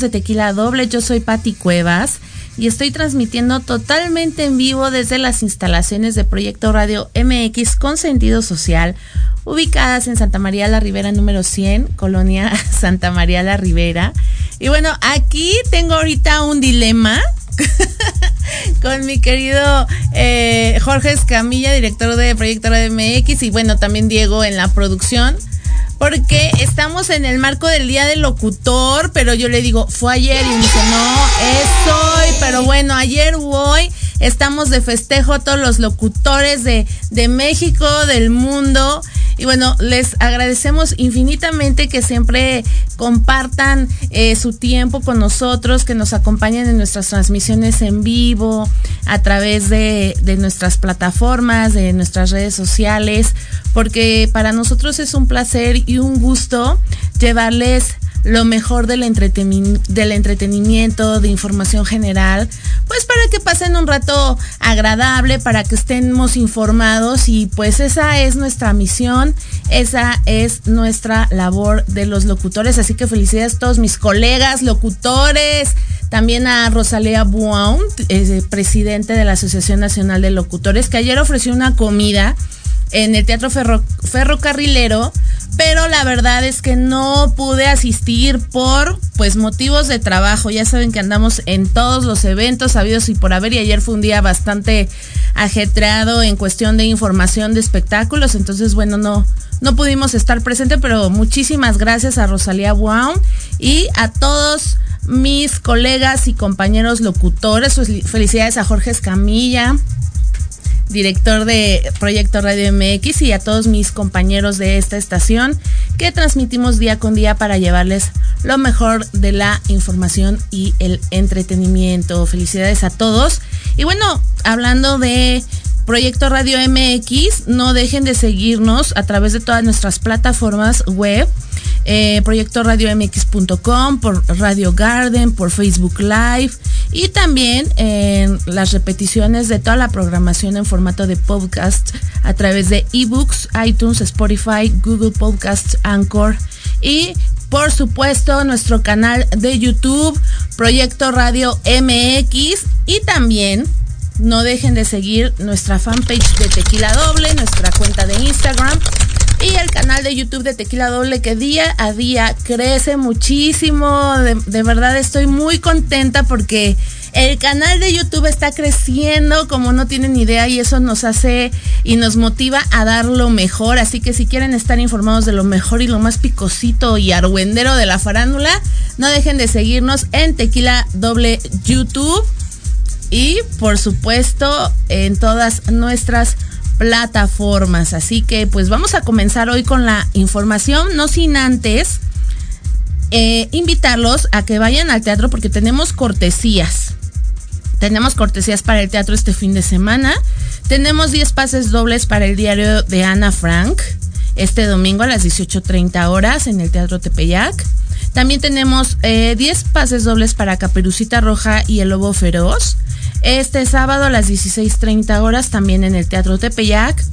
de Tequila Doble. Yo soy Patti Cuevas y estoy transmitiendo totalmente en vivo desde las instalaciones de Proyecto Radio MX con sentido social, ubicadas en Santa María la Ribera número 100, Colonia Santa María la Ribera. Y bueno, aquí tengo ahorita un dilema. con mi querido eh, Jorge Escamilla, director de Proyecto Radio MX, y bueno, también Diego en la producción porque estamos en el marco del Día del Locutor, pero yo le digo, fue ayer y me dice, no, es hoy, pero bueno, ayer hoy estamos de festejo todos los locutores de, de México, del mundo. Y bueno, les agradecemos infinitamente que siempre compartan eh, su tiempo con nosotros, que nos acompañen en nuestras transmisiones en vivo, a través de, de nuestras plataformas, de nuestras redes sociales, porque para nosotros es un placer y un gusto llevarles lo mejor del, del entretenimiento, de información general, pues para que pasen un rato agradable, para que estemos informados y pues esa es nuestra misión, esa es nuestra labor de los locutores, así que felicidades a todos mis colegas locutores, también a Rosalía Buon, eh, presidente de la Asociación Nacional de Locutores, que ayer ofreció una comida en el Teatro Ferrocarrilero pero la verdad es que no pude asistir por pues motivos de trabajo. Ya saben que andamos en todos los eventos habidos y por haber y ayer fue un día bastante ajetreado en cuestión de información de espectáculos, entonces bueno, no no pudimos estar presente, pero muchísimas gracias a Rosalía Brown y a todos mis colegas y compañeros locutores. Felicidades a Jorge Escamilla, director de Proyecto Radio MX y a todos mis compañeros de esta estación que transmitimos día con día para llevarles lo mejor de la información y el entretenimiento. Felicidades a todos. Y bueno, hablando de Proyecto Radio MX, no dejen de seguirnos a través de todas nuestras plataformas web eh, proyectoradiomx.com, por Radio Garden, por Facebook Live y también en las repeticiones de toda la programación en formato de podcast a través de ebooks, iTunes, Spotify, Google Podcasts, Anchor y por supuesto nuestro canal de YouTube, Proyecto Radio MX y también no dejen de seguir nuestra fanpage de Tequila Doble, nuestra cuenta de Instagram y el canal de YouTube de Tequila Doble que día a día crece muchísimo. De, verdad estoy muy contenta porque el canal de YouTube está creciendo como no tienen idea y eso nos hace y nos motiva a dar lo mejor. Así que si quieren estar informados de lo mejor y lo más picosito y argüendero de la farándula, no dejen de seguirnos en Tequila Doble YouTube y por supuesto en todas nuestras plataformas. Así que pues vamos a comenzar hoy con la información, no sin antes eh, invitarlos a que vayan al teatro porque tenemos cortesías. Tenemos cortesías para el teatro este fin de semana. Tenemos 10 pases dobles para el diario de Ana Frank este domingo a las 18.30 horas en el Teatro Tepeyac. También tenemos 10 eh, pases dobles para Caperucita Roja y el Lobo Feroz este sábado a las 16.30 horas también en el Teatro Tepeyac.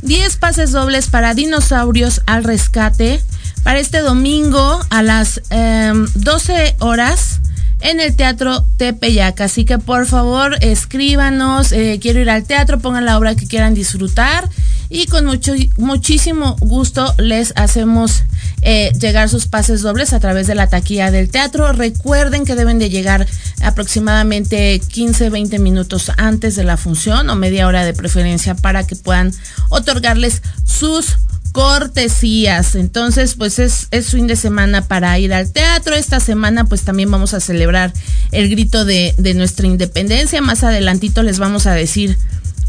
10 pases dobles para Dinosaurios al Rescate. Para este domingo a las 12 em, horas en el Teatro Tepeyac. Así que por favor escríbanos, eh, quiero ir al teatro, pongan la obra que quieran disfrutar y con mucho, muchísimo gusto les hacemos eh, llegar sus pases dobles a través de la taquilla del teatro. Recuerden que deben de llegar aproximadamente 15, 20 minutos antes de la función o media hora de preferencia para que puedan otorgarles sus cortesías. Entonces, pues es, fin de semana para ir al teatro. Esta semana, pues también vamos a celebrar el grito de, de nuestra independencia. Más adelantito les vamos a decir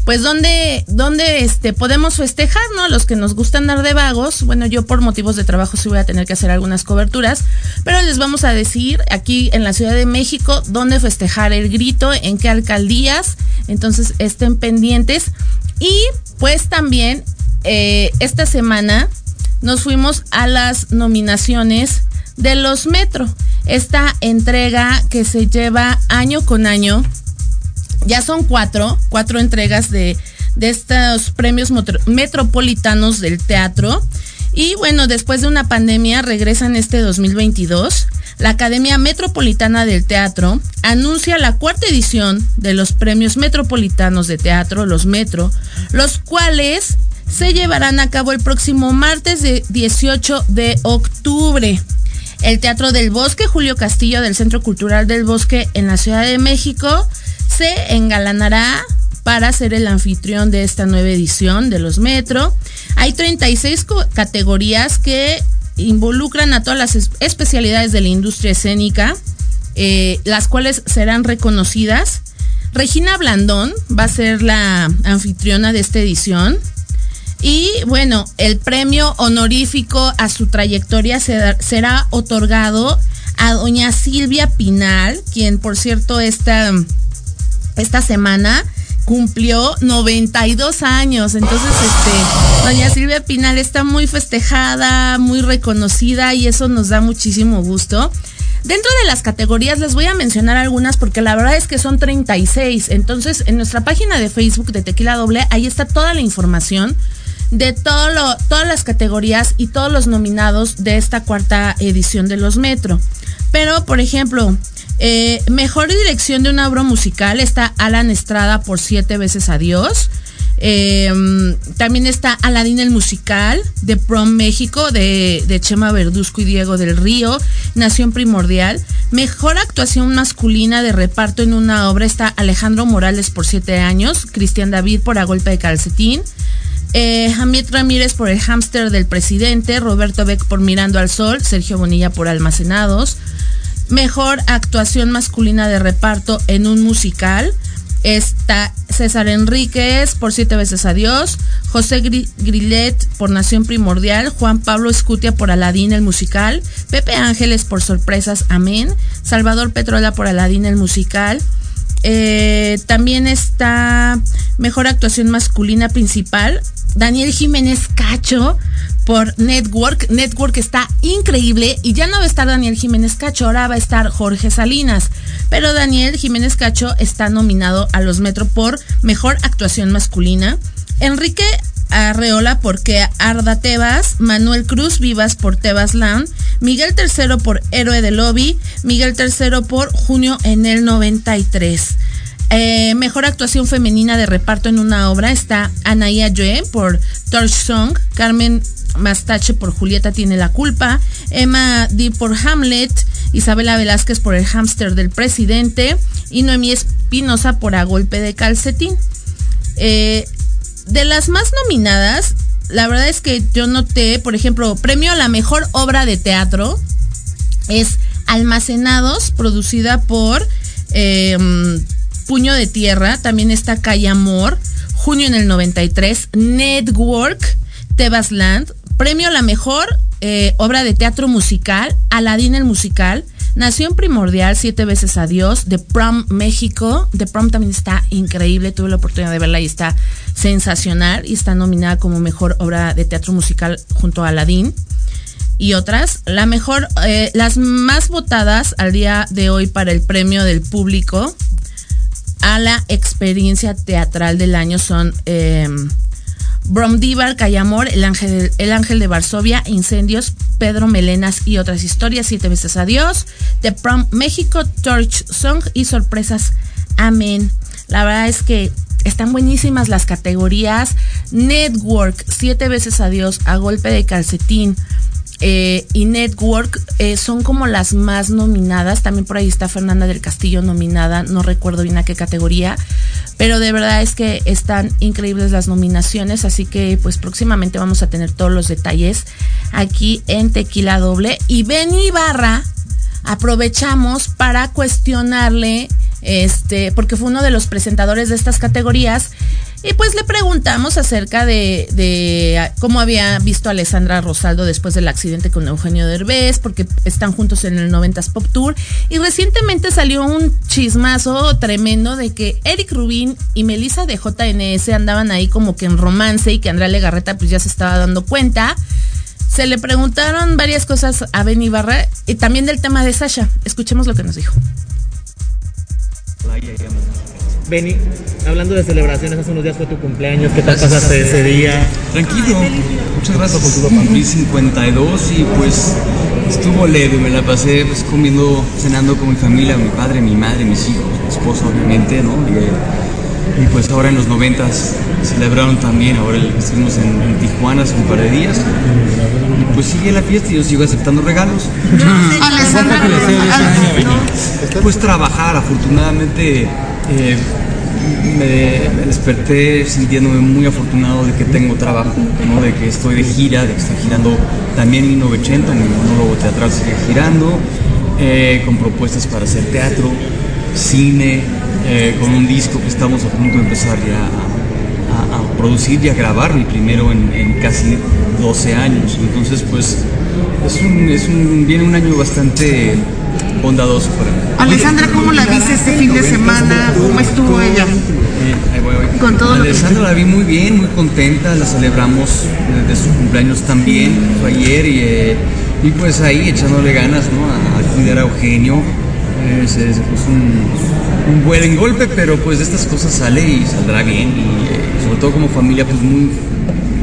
pues donde, donde este, podemos festejar, ¿no? Los que nos gustan dar de vagos. Bueno, yo por motivos de trabajo sí voy a tener que hacer algunas coberturas, pero les vamos a decir aquí en la Ciudad de México dónde festejar el grito, en qué alcaldías. Entonces estén pendientes. Y pues también eh, esta semana nos fuimos a las nominaciones de los Metro. Esta entrega que se lleva año con año ya son cuatro, cuatro entregas de, estos premios metropolitanos del teatro. Y bueno, después de una pandemia regresan este 2022. La Academia Metropolitana del Teatro anuncia la cuarta edición de los premios metropolitanos de teatro, los Metro, los cuales se llevarán a cabo el próximo martes de 18 de octubre. El Teatro del Bosque, Julio Castillo del Centro Cultural del Bosque en la Ciudad de México, se engalanará para ser el anfitrión de esta nueva edición de los Metro. Hay 36 categorías que involucran a todas las especialidades de la industria escénica, eh, las cuales serán reconocidas. Regina Blandón va a ser la anfitriona de esta edición. Y bueno, el premio honorífico a su trayectoria será otorgado a doña Silvia Pinal, quien por cierto esta esta semana cumplió 92 años. Entonces, este, doña Silvia Pinal está muy festejada, muy reconocida y eso nos da muchísimo gusto. Dentro de las categorías les voy a mencionar algunas porque la verdad es que son 36. Entonces, en nuestra página de Facebook de Tequila Doble, ahí está toda la información de todas las categorías y todos los nominados de esta cuarta edición de los Metro. Pero, por ejemplo, eh, mejor dirección de una obra musical está Alan Estrada por Siete veces Adiós. Eh, también está Aladín el musical de Prom México de, de, Chema Verduzco y Diego del Río, Nación Primordial. Mejor actuación masculina de reparto en una obra está Alejandro Morales por siete años, Cristian David por A Golpe de Calcetín, eh, Ramírez por El Hámster del Presidente, Roberto Beck por Mirando al Sol, Sergio Bonilla por Almacenados. Mejor actuación masculina de reparto en un musical. Está César Enríquez por Siete veces Adiós, José Grillet por Nación Primordial, Juan Pablo Escutia por Aladín el musical, Pepe Ángeles por Sorpresas Amén, Salvador Petrola por Aladín el musical. Eh, también está Mejor Actuación Masculina Principal, Daniel Jiménez Cacho por Network. Network está increíble y ya no va a estar Daniel Jiménez Cacho, ahora va a estar Jorge Salinas. Pero Daniel Jiménez Cacho está nominado a los Metro por Mejor Actuación Masculina. Enrique Arreola por Que Arda Tebas, Manuel Cruz Vivas por Tebas Land, Miguel III por Héroe de Lobby, Miguel III por Junio en el 93. Eh, mejor actuación femenina de reparto en una obra está Anaya Joe por Torch Song, Carmen Mastache por Julieta tiene la culpa, Emma Di por Hamlet, Isabela Velázquez por El hámster del presidente. Y Noemí Espinosa por A golpe de calcetín. Eh, de las más nominadas, la verdad es que yo noté, por ejemplo, premio a la mejor obra de teatro es Almacenados, producida por em, Puño de Tierra, también está Calle Amor, junio en el 93, Network, Tebasland, premio a la mejor eh, obra de teatro musical, Aladín el musical, Nación Primordial, Siete veces Adiós, The Prom México. The Prom también está increíble, tuve la oportunidad de verla y está sensacional y está nominada como mejor obra de teatro musical junto a Aladín y otras. La mejor, eh, las más votadas al día de hoy para el premio del público a la experiencia teatral del año son eh, Bromdívar, Cayamor, el ángel, el ángel de Varsovia, Incendios, Pedro Melenas y otras historias, Siete veces Adiós, The Prom México, Torch Song y Sorpresas. Amén. La verdad es que están buenísimas las categorías. Network, Siete veces Adiós, A Golpe de Calcetín, eh, y Network eh, son como las más nominadas. También por ahí está Fernanda del Castillo nominada, no recuerdo bien a qué categoría, pero de verdad es que están increíbles las nominaciones, así que pues próximamente vamos a tener todos los detalles aquí en Tequila Doble. Y Benny Ibarra, aprovechamos para cuestionarle, este, porque fue uno de los presentadores de estas categorías, Y pues le preguntamos acerca de, de cómo había visto a Alessandra Rosaldo después del accidente con Eugenio Derbez, porque están juntos en el 90s Pop Tour. Y recientemente salió un chismazo tremendo de que Eric Rubin y Melissa de JNS andaban ahí como que en romance y que Andrea Legarreta pues ya se estaba dando cuenta. Se le preguntaron varias cosas a Ben Ibarra y también del tema de Sasha. Escuchemos lo que nos dijo. Benny, hablando de celebraciones, hace unos días fue tu cumpleaños, ¿qué tal pasaste ese día? Tranquilo, muchas gracias por tu papá. Cumplí 52 y pues estuvo leve, me la pasé pues comiendo, cenando con mi familia, mi padre, mi madre, mis hijos, mi esposa obviamente, ¿no? Y, y pues ahora en los 90 celebraron también, ahora estuvimos en, en, Tijuana hace un par de días pues sigue la fiesta y yo sigo aceptando regalos. Pues trabajar, afortunadamente eh, me, me, desperté sintiéndome muy afortunado de que tengo trabajo, ¿no? de que estoy de gira, de que estoy girando también mi 980, mi monólogo teatral sigue girando, eh, con propuestas para hacer teatro, cine, eh, con un disco que estamos a punto de empezar ya a, a, producir y a grabar, mi primero en, en, casi 12 años. Entonces, pues, es un, es un, viene un año bastante bondadoso para mí. Alessandra, ¿cómo la viste este fin de semana? ¿Cómo estuvo ella? Eh, voy, voy. Con todo Alessandra la vi muy bien, muy contenta, la celebramos desde su cumpleaños también, fue ayer y, eh, y pues ahí echándole ganas ¿no? a, a cuidar a Eugenio. Eh, se, se, puso un, un, buen golpe, pero pues de estas cosas sale y saldrá bien y sobre todo como familia pues muy,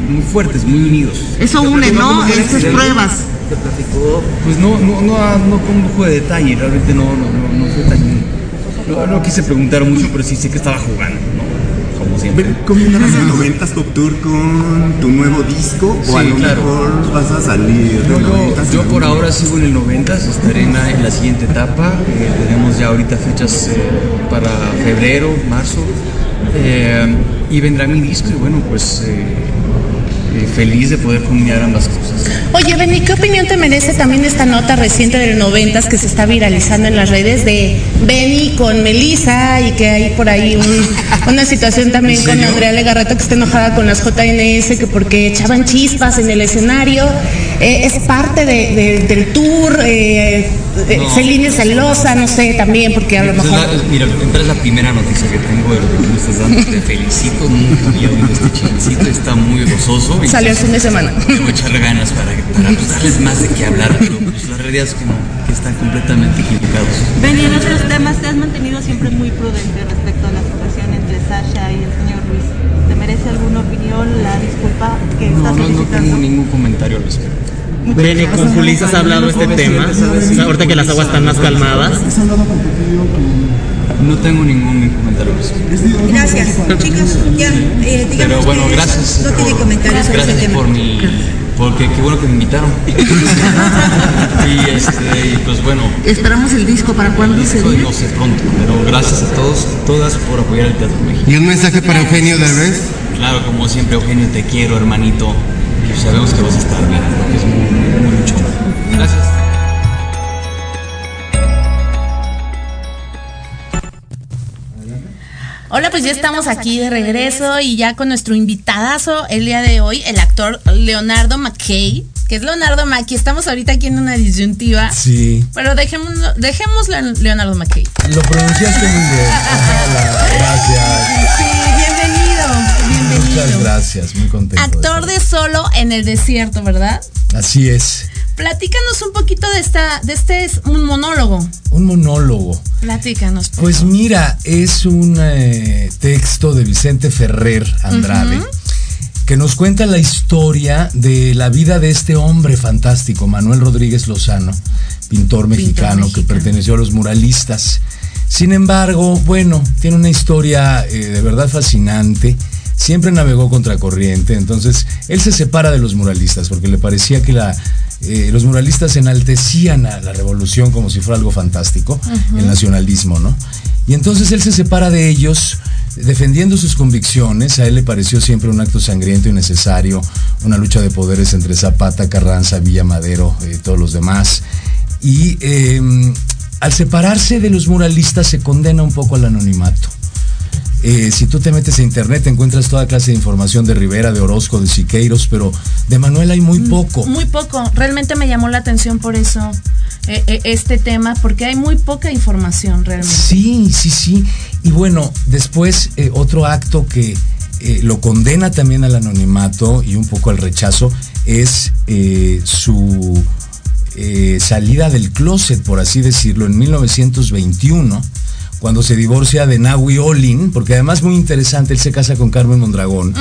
muy fuertes, muy unidos. Eso une, ¿no? Estas pruebas te platicó? Pues no, no, no, no con lujo de detalle, realmente no, no, no, no fue tan. No, no, quise preguntar mucho, pero sí sé que estaba jugando, ¿no? Como siempre. ¿Combinabas el 90s Top Tour con tu nuevo disco? Sí, ¿O a lo claro. mejor vas a salir No, yo, yo por ahora sigo en el 90s, estaré en la, en la siguiente etapa. Eh, tenemos ya ahorita fechas eh, para febrero, marzo. Eh, y vendrá mi disco, y bueno, pues feliz de poder combinar ambas cosas. Oye, Benny, ¿qué opinión te merece también esta nota reciente del 90 que se está viralizando en las redes de Benny con Melissa y que hay por ahí un, una situación también con Andrea Legarreta que está enojada con las JNS que porque echaban chispas en el escenario? Eh, es parte de, de, del tour, eh, no. Celine es celosa, no sé, también, porque a lo mejor... La, mira, esta es la primera noticia que tengo de lo que me estás dando, te felicito, nunca había oído este chilencito, está muy gozoso. Salió el fin de semana. Debo echar ganas para, para pues, darles más de qué hablar, pero pues, la realidad es que no, que están completamente equivocados. Benny, en otros temas te has mantenido siempre muy prudente respecto a la situación entre Sasha y el señor Ruiz. ¿Te merece alguna opinión la disculpa que no, estás no, solicitando? No tengo ningún comentario al respecto. Benny, con Julissa has hablado este tema, ahorita que las aguas están más calmadas. No tengo ningún comentario. Gracias. Chicos, ya, eh, digamos Pero bueno, que gracias. No tiene comentarios sobre Gracias ese tema. por mi. Porque qué bueno que me invitaron. y, este, y pues bueno. Esperamos el disco para cuándo disco no sé pronto, pero gracias a todos y todas por apoyar el Teatro México. ¿Y un mensaje para Eugenio Derbez? Claro, como siempre, Eugenio, te quiero, hermanito. Y sabemos que vas a estar bien, porque es mucho. Gracias. Hola, pues ya estamos aquí de regreso y ya con nuestro invitadazo el día de hoy, el actor Leonardo McKay, que es Leonardo Mackie. Estamos ahorita aquí en una disyuntiva. Sí. Pero dejémoslo, dejémoslo en Leonardo McKay. Lo pronunciaste muy bien. Hola, gracias. Sí, bienvenido, bienvenido. Muchas gracias, muy contento. Actor de, de solo en el desierto, ¿verdad? Así es. Platícanos un poquito de esta, de este es un monólogo. Un monólogo. Platícanos. Pues favor. mira, es un eh, texto de Vicente Ferrer Andrade. Uh -huh. que nos cuenta la historia de la vida de este hombre fantástico, Manuel Rodríguez Lozano, pintor mexicano, pintor mexicano. que perteneció a los muralistas. Sin embargo, bueno, tiene una historia eh, de verdad fascinante. Siempre navegó contracorriente, entonces él se separa de los muralistas porque le parecía que la, eh, los muralistas enaltecían a la revolución como si fuera algo fantástico, uh -huh. el nacionalismo, ¿no? Y entonces él se separa de ellos defendiendo sus convicciones, a él le pareció siempre un acto sangriento y necesario, una lucha de poderes entre Zapata, Carranza, Villa Madero y eh, todos los demás. Y eh, al separarse de los muralistas se condena un poco al anonimato. Eh, si tú te metes a internet encuentras toda clase de información de Rivera, de Orozco, de Siqueiros, pero de Manuel hay muy poco. Muy poco. Realmente me llamó la atención por eso eh, eh, este tema, porque hay muy poca información realmente. Sí, sí, sí. Y bueno, después eh, otro acto que lo condena también al anonimato y un poco al rechazo es su salida del closet, por así decirlo, en 1921 cuando se divorcia de Nahui Olin, porque además muy interesante, él se casa con Carmen Mondragón,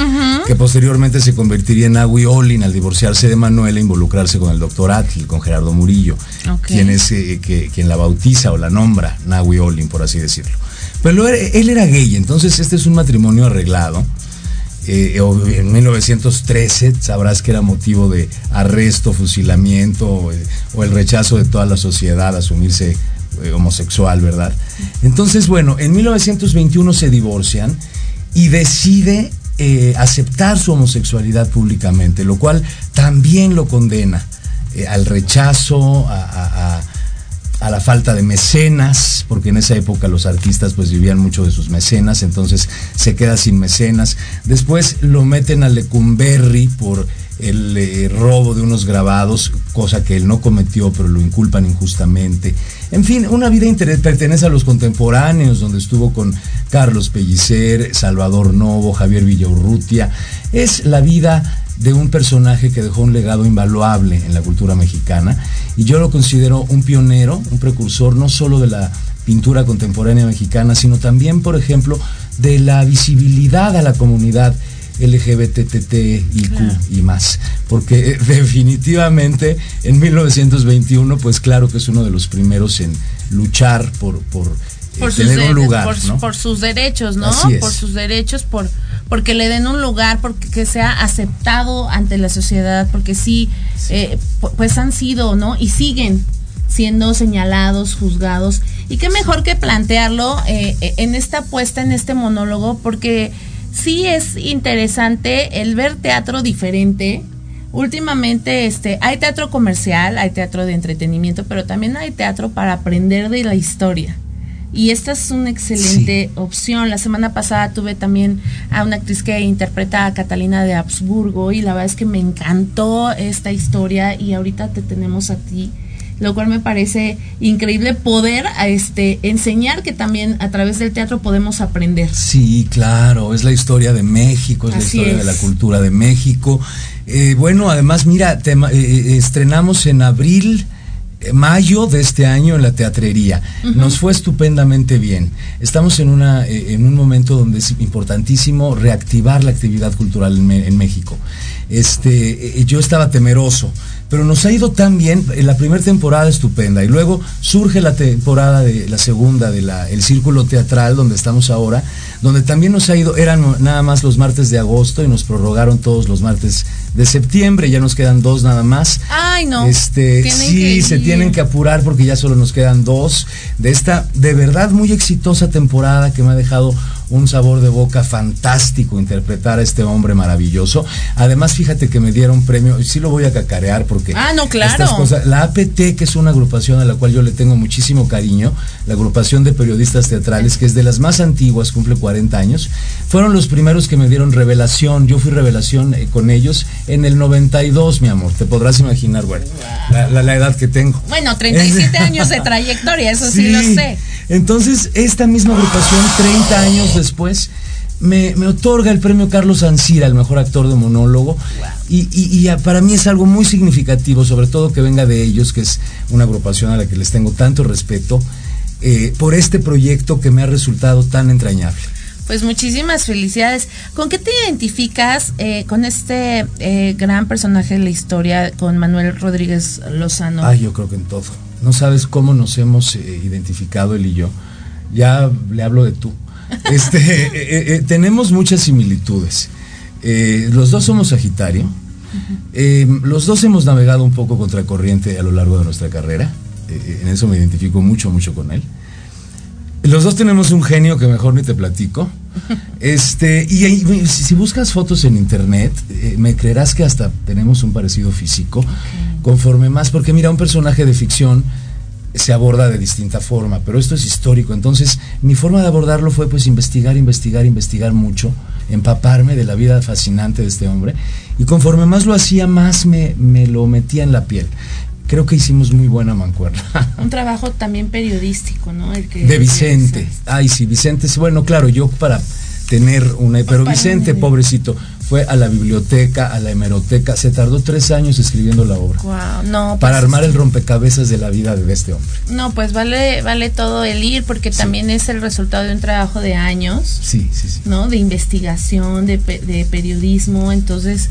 que posteriormente se convertiría en Nahui Olin al divorciarse de Manuel e involucrarse con el doctor Atl, con Gerardo Murillo, quien es eh, que- quien la bautiza o la nombra Nahui Olin, por así decirlo. Pero él, él era gay, entonces este es un matrimonio arreglado. Eh, en 1913 sabrás que era motivo de arresto, fusilamiento o, eh, o el rechazo de toda la sociedad a asumirse eh, homosexual, ¿verdad? Entonces, bueno, en 1921 se divorcian y decide eh, aceptar su homosexualidad públicamente, lo cual también lo condena eh, al rechazo, a- a- la falta de mecenas, porque en esa época los artistas pues vivían mucho de sus mecenas, entonces se queda sin mecenas. Después lo meten a Lecumberri por el eh, robo de unos grabados, cosa que él no cometió, pero lo inculpan injustamente. En fin, una vida pertenece a los contemporáneos, donde estuvo con Carlos Pellicer, Salvador Novo, Javier Villaurrutia. Es la vida de un personaje que dejó un legado invaluable en la cultura mexicana y yo lo considero un pionero, un precursor no solo de la pintura contemporánea mexicana, sino también, por ejemplo, de la visibilidad a la comunidad LGBTTIQ y más, porque eh, definitivamente en 1921, pues claro que es uno de los primeros en luchar por, por, eh, por tener un lugar, por, ¿no? por sus derechos, ¿no? Así es. Por sus derechos, por porque le den un lugar, porque que sea aceptado ante la sociedad, porque sí, eh, pu- pues han sido, ¿no? Y siguen siendo señalados, juzgados. Y qué mejor que plantearlo eh, eh, en esta puesta, en este monólogo, porque sí es interesante el ver teatro diferente. Últimamente este, hay teatro comercial, hay teatro de entretenimiento, pero también hay teatro para aprender de la historia. Y esta es una excelente opción. La semana pasada tuve también a una actriz que interpreta a Catalina de Habsburgo y la verdad es que me encantó esta historia y ahorita te tenemos a ti, lo cual me parece increíble poder a este enseñar que también a través del teatro podemos aprender. Sí, claro, es la historia de México, es la historia de la cultura de México. Eh, bueno, además, mira, tema- eh, eh, estrenamos en abril, eh, mayo de este año en la teatrería. Nos fue estupendamente bien. Estamos en, una, en un momento donde es importantísimo reactivar la actividad cultural en, en México. Este, yo estaba temeroso, pero nos ha ido tan bien, en la primera temporada estupenda, y luego surge la temporada de la segunda de la, el círculo teatral donde estamos ahora, donde también nos ha ido, eran nada más los martes de agosto y nos prorrogaron todos los martes de septiembre, ya nos quedan dos nada más. Ay, no. Este, sí, se tienen que apurar porque ya solo nos quedan dos de esta de verdad muy exitosa temporada que me ha dejado un sabor de boca fantástico interpretar a este hombre maravilloso. Además, fíjate que me dieron premio, y sí lo voy a cacarear porque Ah, no, claro. estas cosas- la APT, que es una agrupación a la cual yo le tengo muchísimo cariño, la agrupación de periodistas teatrales, que es de las más antiguas, cumple 40 años, fueron los primeros que me dieron revelación. Yo fui revelación eh, con ellos en el 92, mi amor. Te podrás imaginar, bueno, la, la- la edad que tengo. Bueno, 37 años de trayectoria, eso sí, lo sé. Entonces, esta misma agrupación, 30 años después, me, me otorga el premio Carlos Ancira, el mejor actor de monólogo. Y, y- y, para mí es algo muy significativo, sobre todo que venga de ellos, que es una agrupación a la que les tengo tanto respeto, eh, por este proyecto que me ha resultado tan entrañable. Pues muchísimas felicidades. ¿Con qué te identificas eh, con este eh, gran personaje de la historia, con Manuel Rodríguez Lozano? Ay, yo creo que en todo. No sabes cómo nos hemos eh, identificado él y yo. Ya le hablo de tú. Este, eh, eh, tenemos muchas similitudes. Eh, los dos somos Sagitario. Los dos hemos navegado un poco contracorriente a lo largo de nuestra carrera. En eso me identifico mucho, mucho con él. Los dos tenemos un genio que mejor ni te platico. Este, y, ahí, si si buscas fotos en internet, eh, me creerás que hasta tenemos un parecido físico. Conforme más, porque mira, un personaje de ficción se aborda de distinta forma, pero esto es histórico. Entonces, mi forma de abordarlo fue pues investigar, investigar, investigar mucho, empaparme de la vida fascinante de este hombre, y conforme más lo hacía, más me, me lo metía en la piel. Creo que hicimos muy buena mancuerna. Un trabajo también periodístico, ¿no? El que de Vicente. Ay, sí, Vicente, sí, bueno, claro, yo para tener una... Pero Vicente, pobrecito, fue a la biblioteca, a la hemeroteca, se tardó tres años escribiendo la obra. Wow, no. para pues armar el rompecabezas de la vida de este hombre. No, pues vale, vale todo el ir, porque también es el resultado de un trabajo de años. Sí, sí, sí. ¿No? De investigación, de, de periodismo, entonces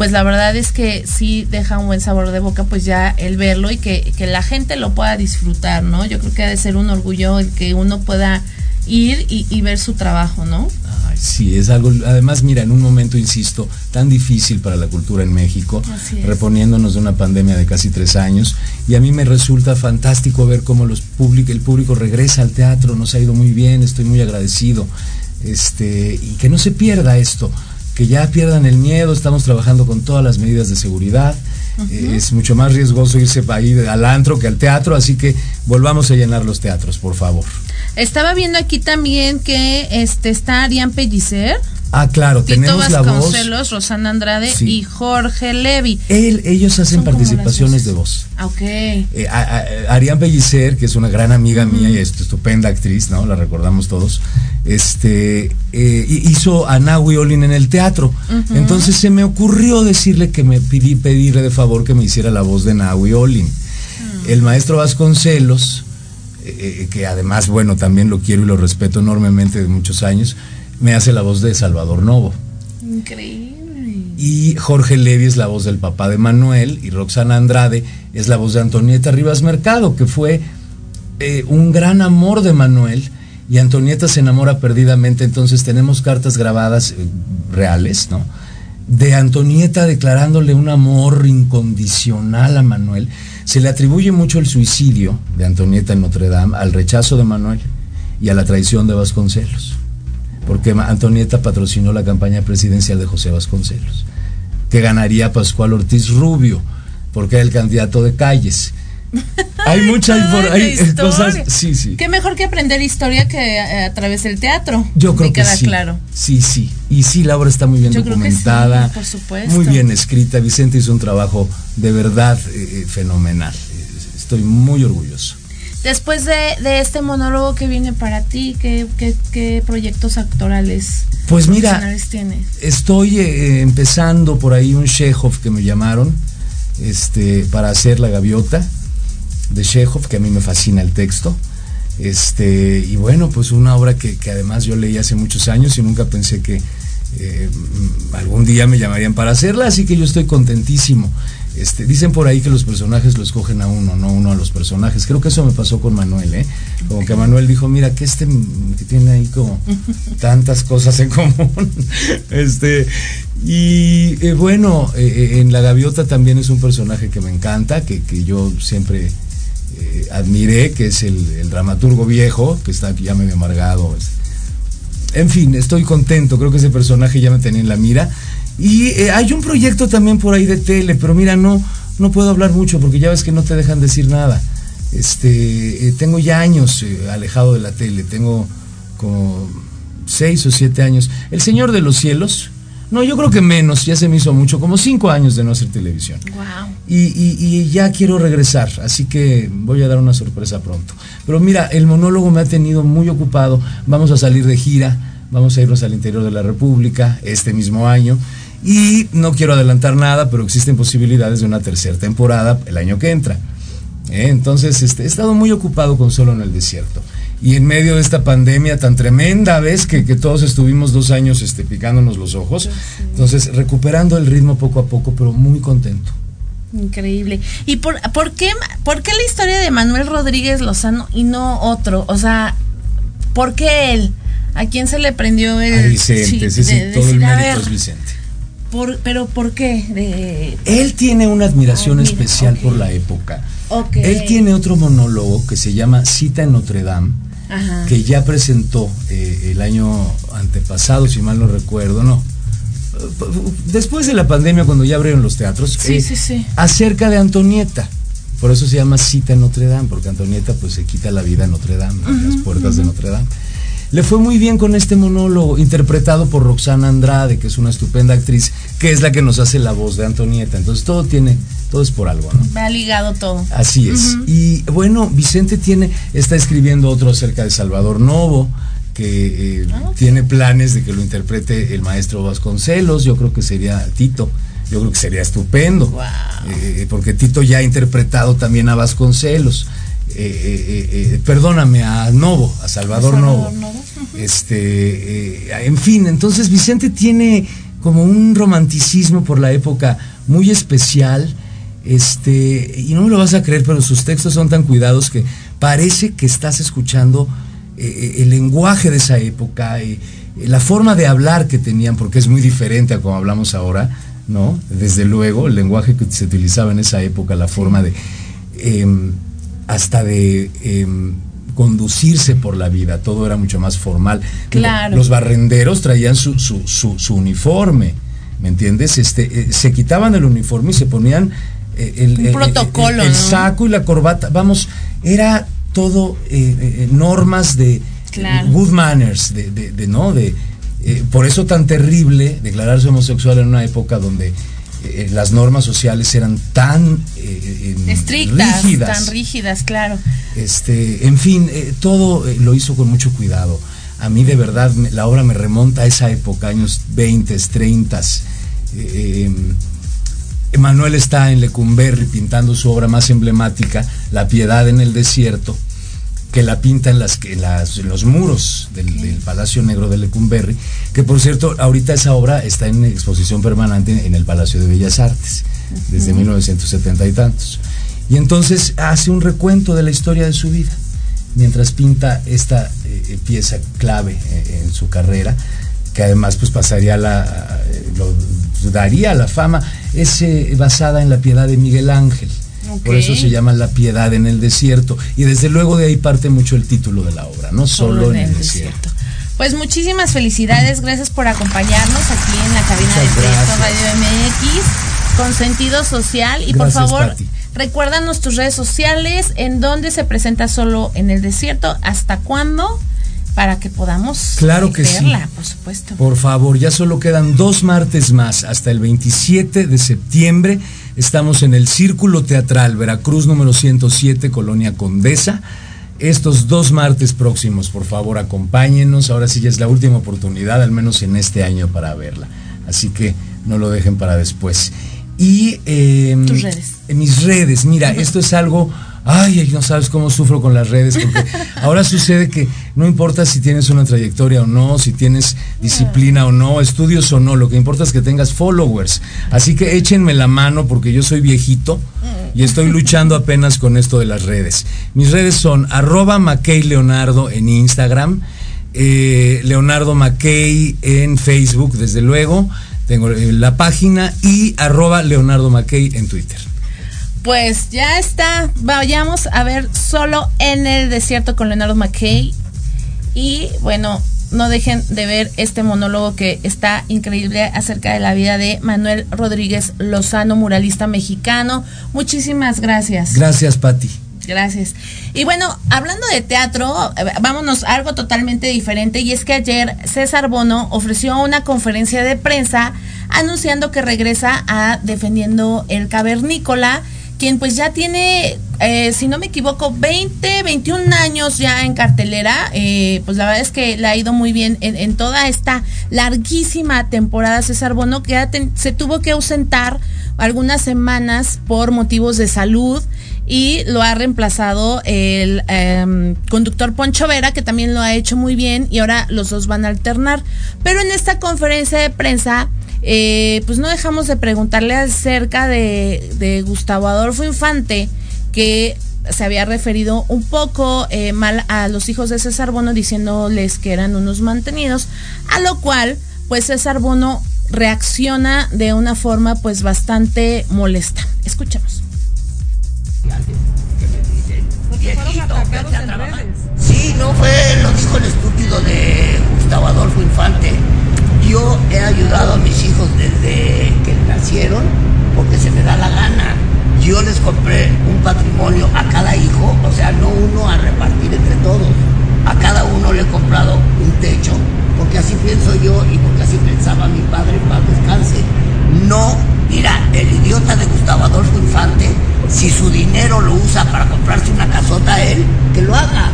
pues la verdad es que sí deja un buen sabor de boca, pues ya el verlo y que, que, la gente lo pueda disfrutar, ¿no? Yo creo que ha de ser un orgullo el que uno pueda ir y, ver su trabajo, ¿no? Ay, sí, es algo, además mira, en un momento, insisto, tan difícil para la cultura en México, reponiéndonos de una pandemia de casi tres años, y a mí me resulta fantástico ver cómo los el público regresa al teatro, nos ha ido muy bien, estoy muy agradecido, este, y que no se pierda esto, que ya pierdan el miedo, estamos trabajando con todas las medidas de seguridad, eh, es mucho más riesgoso irse ahí al antro que al teatro, así que volvamos a llenar los teatros, por favor. Estaba viendo aquí también que este está Arián Pellicer. Ah, claro, tenemos la voz. Rosana Andrade y Jorge Levy. Él, ellos hacen participaciones de voz. Ah, ok. Eh, Arián Pellicer, que es una gran amiga mía y es estupenda actriz, ¿no? La recordamos todos. Este eh, hizo a Nahui Olin en el teatro. Entonces se me ocurrió decirle que me pedí pedirle de favor que me hiciera la voz de Nahui Olin. Ah. El maestro Vasconcelos eh, que además, bueno, también lo quiero y lo respeto enormemente de muchos años, me hace la voz de Salvador Novo. Increíble. Y Jorge Levy es la voz del papá de Manuel y Roxana Andrade es la voz de Antonieta Rivas Mercado, que fue eh, un gran amor de Manuel y Antonieta se enamora perdidamente, entonces tenemos cartas grabadas eh, reales, ¿no? De Antonieta declarándole un amor incondicional a Manuel se le atribuye mucho el suicidio de Antonieta en Notre Dame al rechazo de Manuel y a la traición de Vasconcelos, porque Antonieta patrocinó la campaña presidencial de José Vasconcelos, que ganaría Pascual Ortiz Rubio, porque era el candidato de calles. Hay muchas cosas. Sí, sí. Qué mejor que aprender historia que eh, a, través del teatro. Yo creo que sí. claro. Sí, sí. Y sí, la obra está muy bien documentada. por supuesto. Muy bien escrita. Vicente hizo un trabajo de verdad eh, eh, fenomenal. Estoy muy orgulloso. Después de, este monólogo que viene para ti, ¿qué, proyectos actorales pues mira, tienes? Estoy empezando por ahí un Chekhov que me llamaron este, para hacer La Gaviota de Chekhov, que a mí me fascina el texto. Este, y bueno, pues una obra que, además yo leí hace muchos años y nunca pensé que eh, algún día me llamarían para hacerla, así que yo estoy contentísimo. Este, dicen por ahí que los personajes lo escogen a uno, no uno a los personajes. Creo que eso me pasó con Manuel, ¿eh? Como que Manuel dijo, mira, que este que tiene ahí como tantas cosas en común. este, y eh, bueno, eh, en La Gaviota también es un personaje que me encanta, que, que yo siempre eh, admiré, que es el, dramaturgo viejo, que está aquí ya medio amargado. En fin, estoy contento, creo que ese personaje ya me tenía en la mira. Y eh, hay un proyecto también por ahí de tele, pero mira, no, no puedo hablar mucho porque ya ves que no te dejan decir nada. Este, eh, tengo ya años alejado de la tele, tengo como seis o siete años. El Señor de los Cielos, no, yo creo que menos, ya se me hizo mucho, como cinco años de no hacer televisión. Wow. Y, ya quiero regresar, así que voy a dar una sorpresa pronto. Pero mira, el monólogo me ha tenido muy ocupado, vamos a salir de gira, vamos a irnos al interior de la República este mismo año. Y no quiero adelantar nada, pero existen posibilidades de una tercera temporada el año que entra. ¿Eh? Entonces, este, he estado muy ocupado con Solo en el Desierto y en medio de esta pandemia tan tremenda, ves que, todos estuvimos dos años este, picándonos los ojos. Entonces, recuperando el ritmo poco a poco, pero muy contento. Increíble. ¿Y por, por, qué, por qué la historia de Manuel Rodríguez Lozano y no otro? O sea, ¿por qué él? ¿A quién se le prendió el... A Vicente, sí, todo el mérito es Vicente. Por, ¿Pero por qué? Él tiene una admiración ah, especial por la época. Él tiene otro monólogo que se llama Cita en Notre Dame que ya presentó eh, el año antepasado, si mal no recuerdo, no. Después de la pandemia, cuando ya abrieron los teatros, eh, sí, sí, acerca de Antonieta. Por eso se llama Cita en Notre Dame, porque Antonieta pues se quita la vida en Notre Dame, las puertas de Notre Dame. Le fue muy bien con este monólogo, interpretado por Roxana Andrade, que es una estupenda actriz, que es la que nos hace la voz de Antonieta. Entonces todo tiene, todo es por algo, ¿no? Me ha ligado todo. Así es. Y bueno, Vicente tiene, está escribiendo otro acerca de Salvador Novo, que eh, tiene planes de que lo interprete el maestro Vasconcelos. Yo creo que sería Tito. Yo creo que sería estupendo. Eh, porque Tito ya ha interpretado también a Vasconcelos. Eh, eh, eh, perdóname, a Novo, a Salvador, Novo. Este, en fin, entonces Vicente tiene como un romanticismo por la época muy especial. Este, y no me lo vas a creer, pero sus textos son tan cuidados que parece que estás escuchando el lenguaje de esa época, la forma de hablar que tenían, porque es muy diferente a como hablamos ahora, ¿no? Desde luego, el lenguaje que se utilizaba en esa época, la forma de em, hasta de em, conducirse por la vida, todo era mucho más formal. Claro. Los barrenderos traían su, su, su, su uniforme, ¿me entiendes? Este, eh, se quitaban el uniforme y se ponían eh, el, Un el- protocolo, el- el ¿no? saco y la corbata, vamos, era todo eh, eh, normas de Claro. good manners, de, de- de, no, de eh, por eso tan terrible declararse homosexual en una época donde eh, las normas sociales eran tan eh, Estrictas, rígidas. tan rígidas, claro. Este, en fin, eh, todo lo hizo con mucho cuidado. A mí de verdad me- la obra me remonta a esa época, años 20, 30. Eh, Emanuel está en Lecumberri pintando su obra más emblemática, La Piedad en el Desierto, que la pinta en, las, en las- los muros del, del Palacio Negro de Lecumberri, que por cierto, ahorita esa obra está en exposición permanente en el Palacio de Bellas Artes, desde 1970 y tantos. Y entonces hace un recuento de la historia de su vida, mientras pinta esta eh, pieza clave eh, en su carrera, que además pues pasaría a la, eh, lo daría la fama, es eh, basada en la piedad de Miguel Ángel. Por eso se llama La piedad en el desierto. Y desde luego de ahí parte mucho el título de la obra, no solo, en el desierto. Pues muchísimas felicidades, gracias por acompamuchos aquí en la cabina de Muchas Proyecto gracias. Radio MX con sentido social y Gracias, por favor Pati. recuérdanos tus redes sociales, en dónde se presenta solo en el desierto, hasta cuándo, para que podamos Claro que sí. verla, por supuesto. Por favor, ya solo quedan dos martes más, hasta el 27 de septiembre. Estamos en el Círculo Teatral Veracruz número 107, Colonia Condesa. Estos dos martes próximos, por favor, acompáñenos. Ahora sí ya es la última oportunidad, al menos en este año, para verla. Así que no lo dejen para después. Y em, Tus redes. en mis redes, mira, esto es algo, ay, ay, no sabes cómo sufro con las redes, porque ahora sucede que no importa si tienes una trayectoria o no, si tienes disciplina o no, estudios o no, lo que importa es que tengas followers. Así que échenme la mano porque yo soy viejito y estoy luchando apenas con esto de las redes. Mis redes son arroba Mackey Leonardo en Instagram, eh, Leonardo Mackey en Facebook, desde luego. Tengo eh, la página y arroba Leonardo Mackey en Twitter. Pues ya está. Vayamos a ver solo en el desierto con Leonardo McKay. Y bueno, no dejen de ver este monólogo que está increíble acerca de la vida de Manuel Rodríguez Lozano, muralista mexicano. Muchísimas gracias. Gracias, Patti. Gracias. Y bueno, hablando de teatro, eh, vámonos a algo totalmente diferente. Y es que ayer César Bono ofreció una conferencia de prensa anunciando que regresa a Defendiendo el Cavernícola, quien pues ya tiene, eh, si no me equivoco, 20, 21 años ya en cartelera. Eh, pues la verdad es que le ha ido muy bien en, toda esta larguísima temporada César Bono, que se tuvo que ausentar algunas semanas por motivos de salud y lo ha reemplazado el em, conductor Poncho Vera, que también lo ha hecho muy bien y ahora los dos van a alternar. Pero en esta conferencia de prensa, eh, pues no dejamos de preguntarle acerca de, de Gustavo Adolfo Infante, que se había referido un poco eh, mal a los hijos de César Bono diciéndoles que eran unos mantenidos, a lo cual pues César Bono reacciona de una forma pues bastante molesta. Escuchemos. Sí, no fue, lo dijo el estúpido de Gustavo Adolfo Infante. Yo he ayudado a mis hijos desde que nacieron porque se me da la gana. yo les compré un patrimonio a cada hijo, o sea, no uno a repartir entre todos. A cada uno le he comprado un techo, porque así pienso yo y porque así pensaba mi padre, paz descanse. No, mira, el idiota de Gustavo Adolfo Infante, si su dinero lo usa para comprarse una casota a él, que lo haga.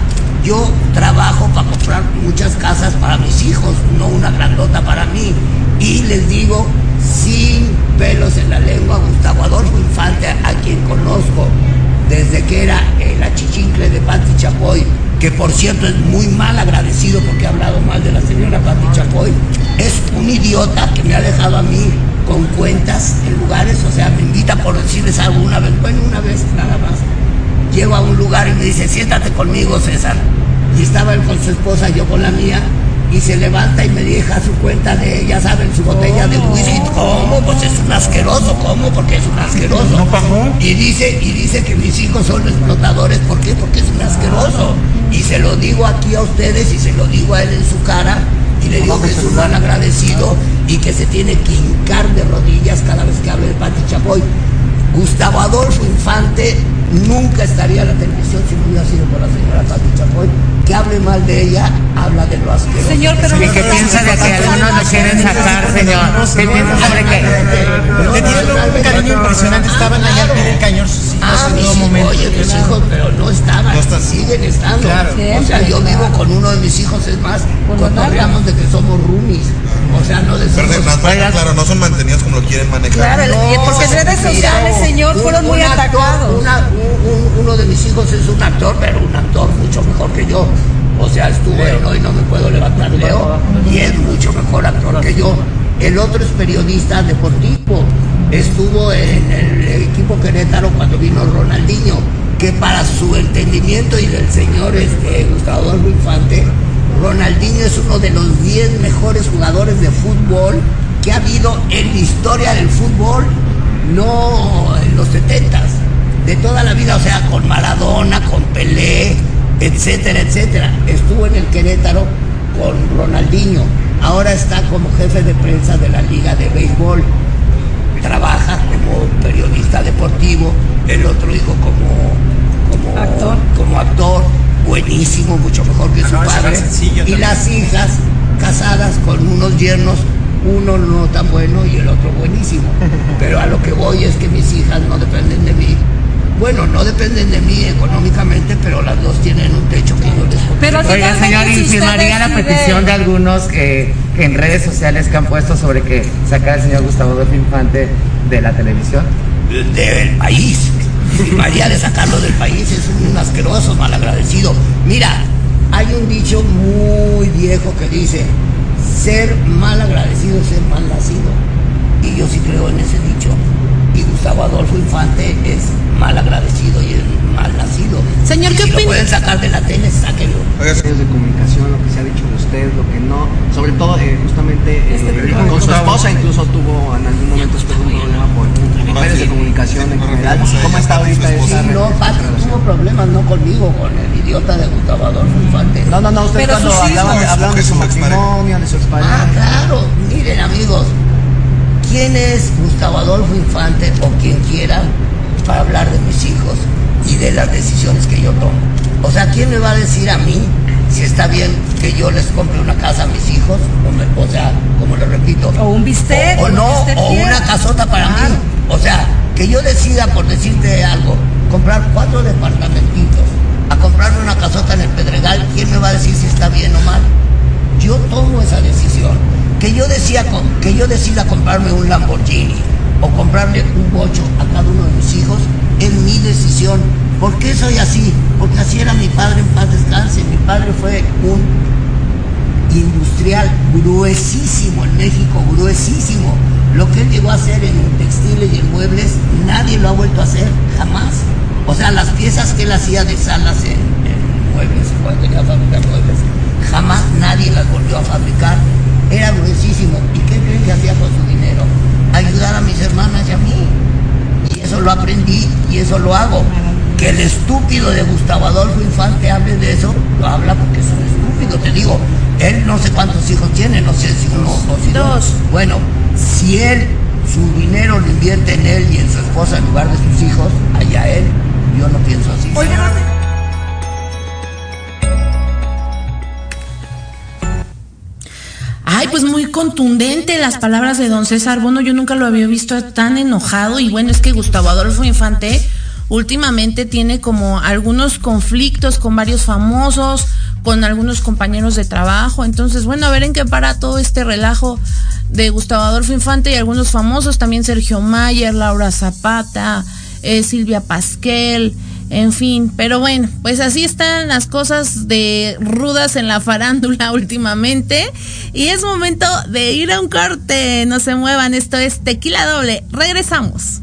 Yo trabajo para comprar muchas casas para mis hijos, no una grandota para mí. Y les digo, sin pelos en la lengua, Gustavo Adolfo Infante, a quien conozco desde que era el achichincle de Patti Chapoy, que por cierto es muy mal agradecido porque ha hablado mal de la señora Patti Chapoy, es un idiota que me ha dejado a mí con cuentas en lugares, o sea, me invita por decirles algo una vez, bueno, una vez nada más. Llego a un lugar y me dice, siéntate conmigo, César. Y estaba él con su esposa, yo con la mía, y se levanta y me deja su cuenta de, ya saben, su botella de whisky. ¿Cómo? Pues es un asqueroso, ¿cómo? Porque es un asqueroso. ¿No pagó? Y dice, y dice que mis hijos son explotadores, ¿por qué? Porque es un asqueroso. Y se lo digo aquí a ustedes y se lo digo a él en su cara y le digo que es un mal agradecido y que se tiene que hincar de rodillas cada vez que hable de Pati Chapoy. Gustavo Adolfo Infante nunca estaría en la televisión si no hubiera sido por la señora Pati Chapoy. Que hable mal de ella, habla de lo asqueroso. Señor, pero ¿Y qué piensa de que algunos lo quieren sacar, señor? ¿Qué piensa sobre qué? Tienen un cariño impresionante. Estaban allá al pie del cañón sus hijos Ah, en todo momento. oye, mis hijos, pero no estaban, No están. siguen estando. Claro. O sea, yo vivo con uno de mis hijos, es más, cotorreamos de que somos roomies. O sea, no más para claro, no son mantenidos como lo quieren manejar. Claro, y porque en redes sociales, señor, Un- fueron muy un actor, atacados. una- un- un- uno de mis hijos es un actor, pero un actor mucho mejor que yo. O sea, estuvo en Hoy No Me Puedo Levantar Leo y es mucho mejor actor que yo. El otro es periodista deportivo. Estuvo en el equipo Querétaro cuando vino Ronaldinho, que para su entendimiento y del señor este, Gustavo Infante, Ronaldinho es uno de los 10 mejores jugadores de fútbol que ha habido en la historia del fútbol, no en los 70 de toda la vida, o sea, con Maradona, con Pelé, etcétera, etcétera. Estuvo en el Querétaro con Ronaldinho, ahora está como jefe de prensa de la Liga de Béisbol, trabaja como periodista deportivo, el otro hijo como, como Actor. como actor, buenísimo, mucho mejor que su no, ese padre. sencillo Y también. las hijas casadas con unos yernos, uno no tan bueno y el otro buenísimo. Pero a lo que voy es que mis hijas no dependen de mí. Bueno, no dependen de mí económicamente, pero las dos tienen un techo que yo les compré. Pero Oiga, señor, ¿y firmaría la petición de algunos que, que en redes sociales que han puesto sobre que sacar al señor Gustavo Adolfo Infante de la televisión? del país. María de sacarlo del país es un asqueroso, malagradecido. Mira, hay un dicho muy viejo que dice, ser mal agradecido es ser mal nacido. Y yo sí creo en ese dicho. Y Gustavo Adolfo Infante es mal agradecido y es mal nacido. Señor, ¿qué si lo opina? pueden sacar de la tele, sáquenlo. Medios de comunicación, lo que se ha dicho de usted, lo que no, sobre todo eh, justamente eh, con su esposa incluso tuvo en algún momento un problema por medios de comunicación en general. ¿Cómo está ahorita Sí, esa no, Pati tuvo problemas, no conmigo, con el idiota de Gustavo Adolfo Infante. No, no, no, usted Pero cuando hablaban, hablaban de su matrimonio, de su Ah, expareja. claro. Miren, amigos, ¿quién es Gustavo Adolfo Infante o quien quiera para hablar de mis hijos y de las decisiones que yo tomo? O sea, ¿quién me va a decir a mí si está bien que yo les compre una casa a mis hijos? O, me- o sea, como les repito. O un bistec, O, o lo no, usted o una casota para Claro. mí. O sea, que yo decida, por decirte algo, comprar cuatro departamentitos, a comprarme una casota en el Pedregal, ¿quién me va a decir si está bien o mal? Yo tomo esa decisión. Que yo, que yo decida comprarme un Lamborghini o comprarle un bocho a cada uno de mis hijos es mi decisión. ¿Por qué soy así? Porque así era mi padre en paz descanse. Mi padre fue un industrial gruesísimo en México, gruesísimo. Lo que él llegó a hacer en textiles y en muebles, nadie lo ha vuelto a hacer, jamás. O sea, las piezas que él hacía de salas en, muebles, cuando tenía que fabricar muebles, jamás nadie las volvió a fabricar. Era gruesísimo. ¿Y qué creen que hacía con su dinero? Ayudar a mis hermanas y a mí. Y eso lo aprendí y eso lo hago. Que el estúpido de Gustavo Adolfo Infante hable de eso, lo habla porque es un estúpido, te digo. Él no sé cuántos hijos tiene, no sé si uno o si dos. Dos. Bueno, si él su dinero lo invierte en él y en su esposa en lugar de sus hijos, allá él. Yo no pienso así. Ay, pues muy contundente las palabras de don César Bono. Yo nunca lo había visto tan enojado. Y bueno, es que Gustavo Adolfo Infante últimamente tiene como algunos conflictos con varios famosos, con algunos compañeros de trabajo. Entonces, bueno, a ver en qué para todo este relajo de Gustavo Adolfo Infante y algunos famosos, también Sergio Mayer, Laura Zapata, eh, Silvia Pasquel, en fin, pero bueno, pues así están las cosas de rudas en la farándula últimamente. Y es momento de ir a un corte. No se muevan, esto es Tequila Doble. Regresamos.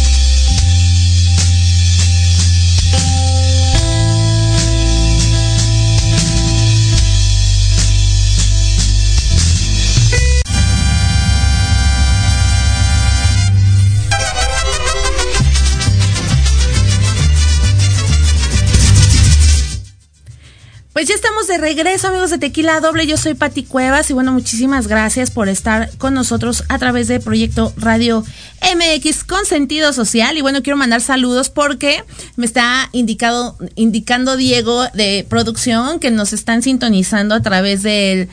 Estamos de regreso, amigos de Tequila Doble. Yo soy Pati Cuevas y bueno, muchísimas gracias por estar con nosotros a través de Proyecto Radio MX con sentido social. Y bueno, quiero mandar saludos porque me está indicado, indicando Diego de producción que nos están sintonizando a través del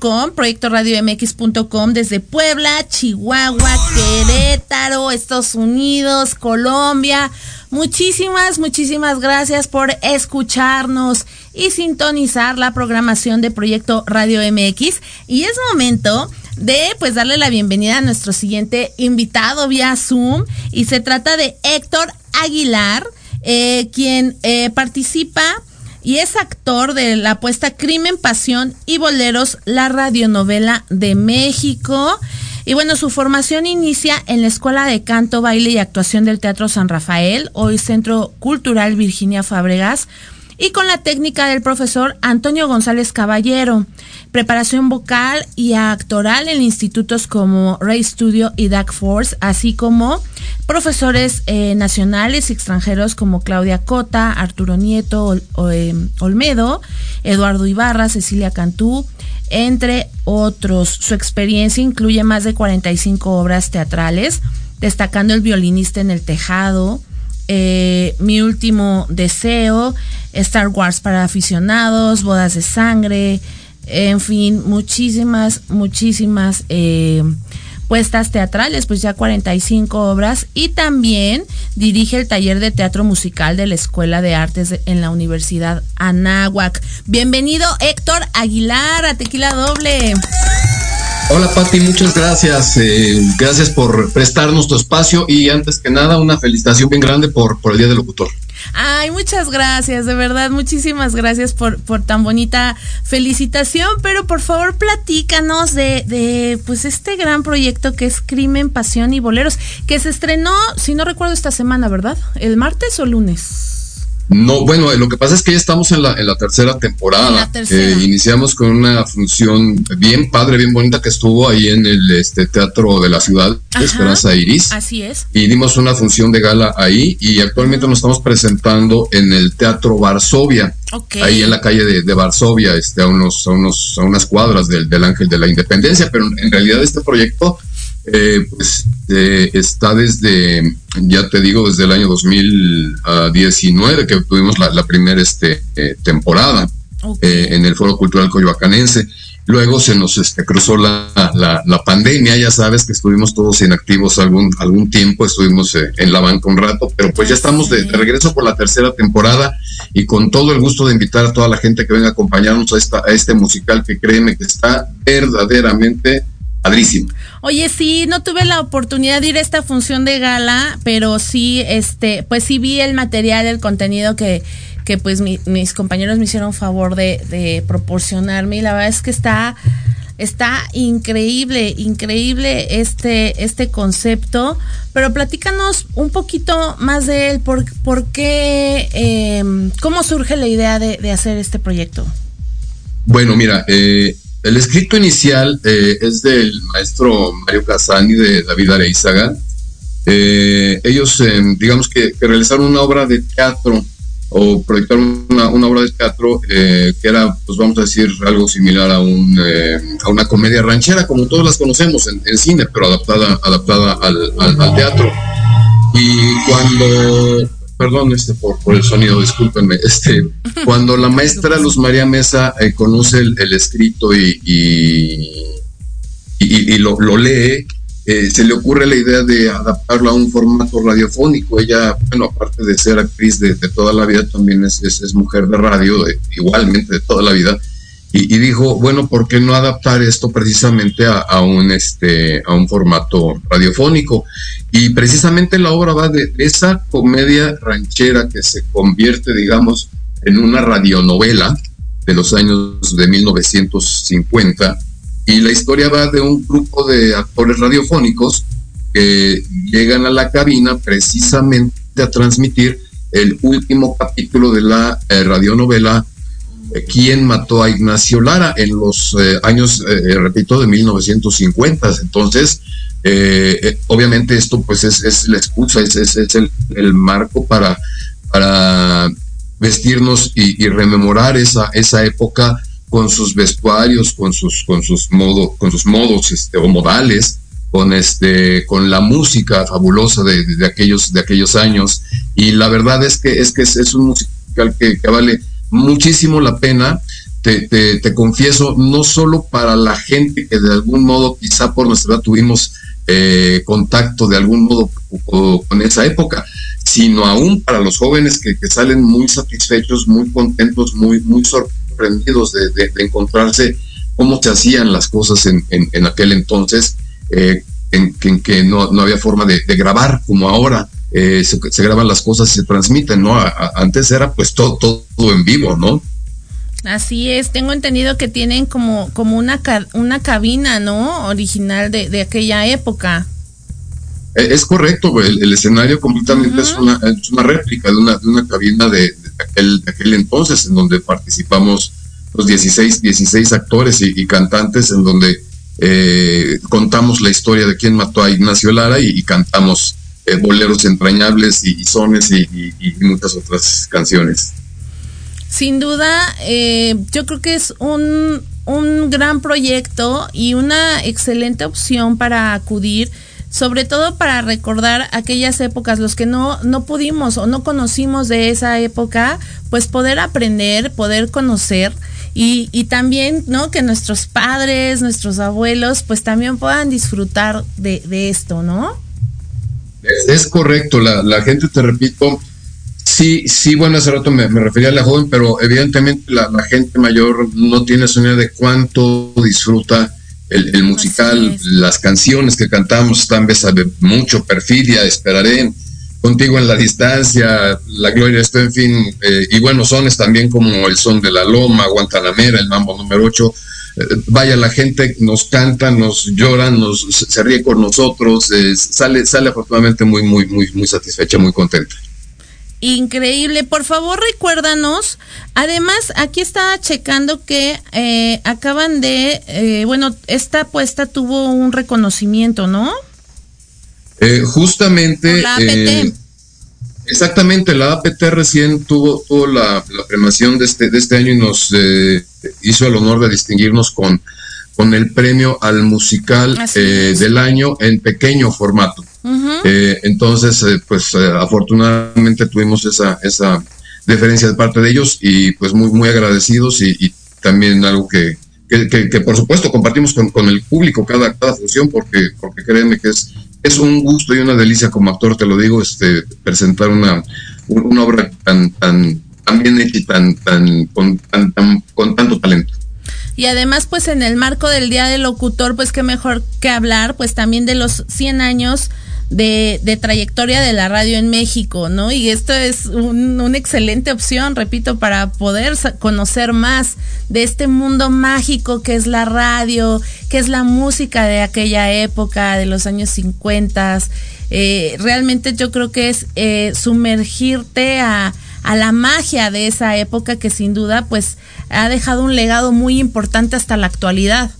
.com, proyecto radio mx.com desde Puebla, Chihuahua, Querétaro, Estados Unidos, Colombia. Muchísimas, muchísimas gracias por escucharnos y sintonizar la programación de Proyecto Radio MX. Y es momento de pues darle la bienvenida a nuestro siguiente invitado vía Zoom y se trata de Héctor Aguilar, eh, quien eh, participa y es actor de la apuesta Crimen, Pasión y Boleros, la radionovela de México. Y bueno, su formación inicia en la Escuela de Canto, Baile y Actuación del Teatro San Rafael, hoy Centro Cultural Virginia Fábregas, y con la técnica del profesor Antonio González Caballero. Preparación vocal y actoral en institutos como Ray Studio y DAC Force, así como profesores eh, nacionales y extranjeros como Claudia Cota, Arturo Nieto, eh, Olmedo, Eduardo Ibarra, Cecilia Cantú, entre otros. Su experiencia incluye más de 45 obras teatrales, destacando El violinista en el tejado, eh, Mi último deseo, Star Wars para aficionados, Bodas de sangre, en fin, muchísimas, muchísimas eh, puestas teatrales, pues ya 45 obras y también dirige el taller de teatro musical de la Escuela de Artes en la Universidad Anáhuac. Bienvenido Héctor Aguilar a Tequila Doble. Hola Pati, muchas gracias. Eh, gracias por prestarnos tu espacio y antes que nada una felicitación bien grande por el Día del Locutor. Ay, muchas gracias, de verdad, muchísimas gracias por, por tan bonita felicitación, pero por favor platícanos de, de pues este gran proyecto que es Crimen, Pasión y Boleros, que se estrenó, si no recuerdo, esta semana, ¿verdad? ¿El martes o lunes? No, bueno, lo que pasa es que ya estamos en la, en la tercera temporada. Eh, iniciamos con una función bien padre, bien bonita que estuvo ahí en el este, Teatro de la Ciudad, Esperanza Iris. Así es. Y dimos una función de gala ahí y actualmente nos estamos presentando en el Teatro Varsovia. Ahí en la calle de, Varsovia, este, a, unos, a, unos, a unas cuadras del, del Ángel de la Independencia, pero en realidad este proyecto eh, pues eh, está desde, ya te digo, desde el año 2019 que tuvimos la, primera este, eh, temporada en el Foro Cultural Coyoacanense. Luego se nos este, cruzó la, la, pandemia, ya sabes que estuvimos todos inactivos algún, algún tiempo, estuvimos en la banca un rato, pero pues ya estamos de, regreso por la tercera temporada y con todo el gusto de invitar a toda la gente que venga a acompañarnos a, esta, a este musical que créeme que está verdaderamente padrísimo. Oye, sí, no tuve la oportunidad de ir a esta función de gala, pero sí, este, pues sí vi el material, el contenido que, que pues mis compañeros me hicieron favor de, de, proporcionarme y la verdad es que está, está increíble, increíble este, este concepto, pero platícanos un poquito más de él, por, por qué, em, cómo surge la idea de, de hacer este proyecto. Bueno, mira, eh, el escrito inicial eh, es del maestro Mario Casani de David Areizaga. Eh, ellos, eh, digamos que, realizaron una obra de teatro o proyectaron una, obra de teatro que era, pues vamos a decir, algo similar a, un, a una comedia ranchera, como todos las conocemos en, cine, pero adaptada, adaptada al teatro. Y cuando perdón este por, por el sonido, discúlpenme. Este, cuando la maestra Luz María Mesa eh, conoce el, escrito y, y, lo, lee, eh, se le ocurre la idea de adaptarlo a un formato radiofónico. Ella, bueno, aparte de ser actriz de, toda la vida, también es, es, mujer de radio, igualmente de toda la vida y, dijo, bueno, ¿por qué no adaptar esto precisamente a, un, este, a un formato radiofónico? Y precisamente la obra va de esa comedia ranchera que se convierte, digamos, en una radionovela de los años de 1950. Y la historia va de un grupo de actores radiofónicos que llegan a la cabina precisamente a transmitir el último capítulo de la eh, radionovela quién mató a Ignacio Lara en los eh, años, eh, eh, repito, de 1950. Entonces, obviamente esto pues es, la excusa, es, es, el, marco para, para vestirnos y, rememorar esa, esa época con sus vestuarios, con sus, con sus modos, con sus modos este, o modales, con este, con la música fabulosa de, de, aquellos, de aquellos años. Y la verdad es que es que es, un musical que, que vale muchísimo la pena, te, te, confieso, no solo para la gente que de algún modo, quizá por nuestra edad tuvimos eh, contacto de algún modo con esa época, sino aún para los jóvenes que, salen muy satisfechos, muy contentos, muy, sorprendidos de, encontrarse cómo se hacían las cosas en, en, aquel entonces, eh, en, que no, había forma de, grabar como ahora. Eh, se, graban las cosas y se transmiten, ¿no? antes era pues todo, todo en vivo, ¿no? Así es, tengo entendido que tienen como, como una, una cabina, ¿no? Original de, aquella época. Eh, es correcto, el, escenario completamente es, una, es una réplica de una, de una cabina de, aquel, aquel entonces, en donde participamos los 16, 16 actores y, cantantes, en donde eh, contamos la historia de quién mató a Ignacio Lara y cantamos eh, boleros entrañables y, sones y, muchas otras canciones. Sin duda, eh, yo creo que es un, un gran proyecto y una excelente opción para acudir, sobre todo para recordar aquellas épocas, los que no, no pudimos o no conocimos de esa época, pues poder aprender, poder conocer Y, y también, ¿no? Que nuestros padres, nuestros abuelos, pues también puedan disfrutar de, esto, ¿no? Es, correcto, la, la, gente, te repito, sí, sí, bueno, hace rato me, refería a la joven, pero evidentemente la, la gente mayor no tiene idea de cuánto disfruta el, musical, las canciones que cantamos están de mucho, perfidia, esperaré contigo en la distancia, la gloria está, en fin, eh, y bueno, sones también como el son de la loma, Guantanamera, el mambo número 8. Eh, vaya, la gente nos canta, nos llora, nos, se ríe con nosotros, eh, sale, sale afortunadamente muy, muy, muy, muy satisfecha, muy contenta. Increíble. Por favor, recuérdanos. Además, aquí estaba checando que acaban de, bueno, esta apuesta tuvo un reconocimiento, ¿no? Eh, justamente. Eh, exactamente, la APT recién tuvo, tuvo la, la, premiación de este, de este año y nos eh, hizo el honor de distinguirnos con, con el premio al musical del año en pequeño formato. Entonces, pues afortunadamente tuvimos esa, esa deferencia de parte de ellos y pues muy, muy agradecidos y, también algo que, que, por supuesto compartimos con, con, el público cada, cada función porque, porque créanme que es es un gusto y una delicia como actor, te lo digo, este, presentar una, una obra tan, tan, tan bien hecha y tan, tan, con, tan, con tanto talento. Y además, pues en el marco del Día del Locutor, pues qué mejor que hablar, pues también de los 100 años de, trayectoria de la radio en México, ¿no? Y esto es una excelente opción, repito, para poder conocer más de este mundo mágico que es la radio, que es la música de aquella época, de los años 50. Eh, realmente yo creo que es eh, sumergirte a, a la magia de esa época que sin duda pues ha dejado un legado muy importante hasta la actualidad.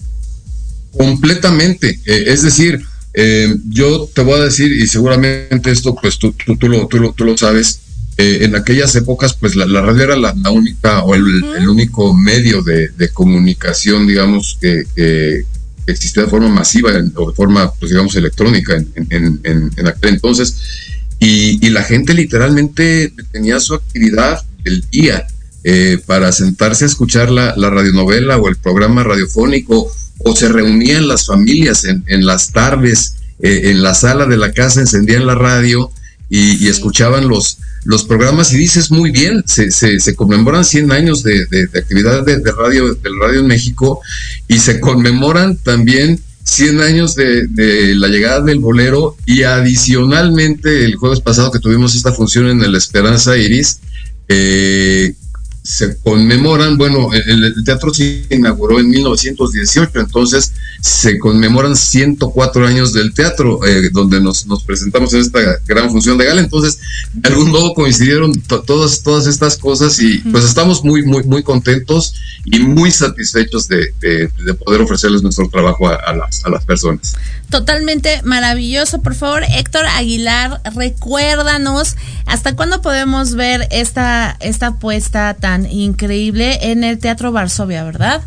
Completamente, eh, es decir, eh, yo te voy a decir, y seguramente esto, pues tú, tú, tú, lo, tú, lo, tú lo sabes, eh, en aquellas épocas, pues la, radio era la, única o el, único medio de, comunicación, digamos, que, existía de forma masiva o de forma, pues digamos, electrónica en, en, aquel entonces. Y, y, la gente literalmente tenía su actividad el día eh, para sentarse a escuchar la, la radionovela o el programa radiofónico o se reunían las familias en, en las tardes eh, en la sala de la casa, encendían la radio y, escuchaban los, los programas y dices muy bien, se, se, conmemoran 100 años de, de, actividad de, radio, del radio en México y se conmemoran también 100 años de, de, la llegada del bolero y adicionalmente el jueves pasado que tuvimos esta función en el Esperanza Iris, eh, se conmemoran, bueno, el, teatro se inauguró en 1918, entonces se conmemoran 104 años del teatro, eh, donde nos, nos, presentamos en esta gran función de gala, entonces de algún modo coincidieron todas, todas estas cosas y pues estamos muy, muy, muy contentos y muy satisfechos de, poder ofrecerles nuestro trabajo a, las, a las personas. Totalmente maravilloso, por favor, Héctor Aguilar, recuérdanos hasta cuándo podemos ver esta, esta apuesta tan increíble en el Teatro Varsovia, ¿verdad?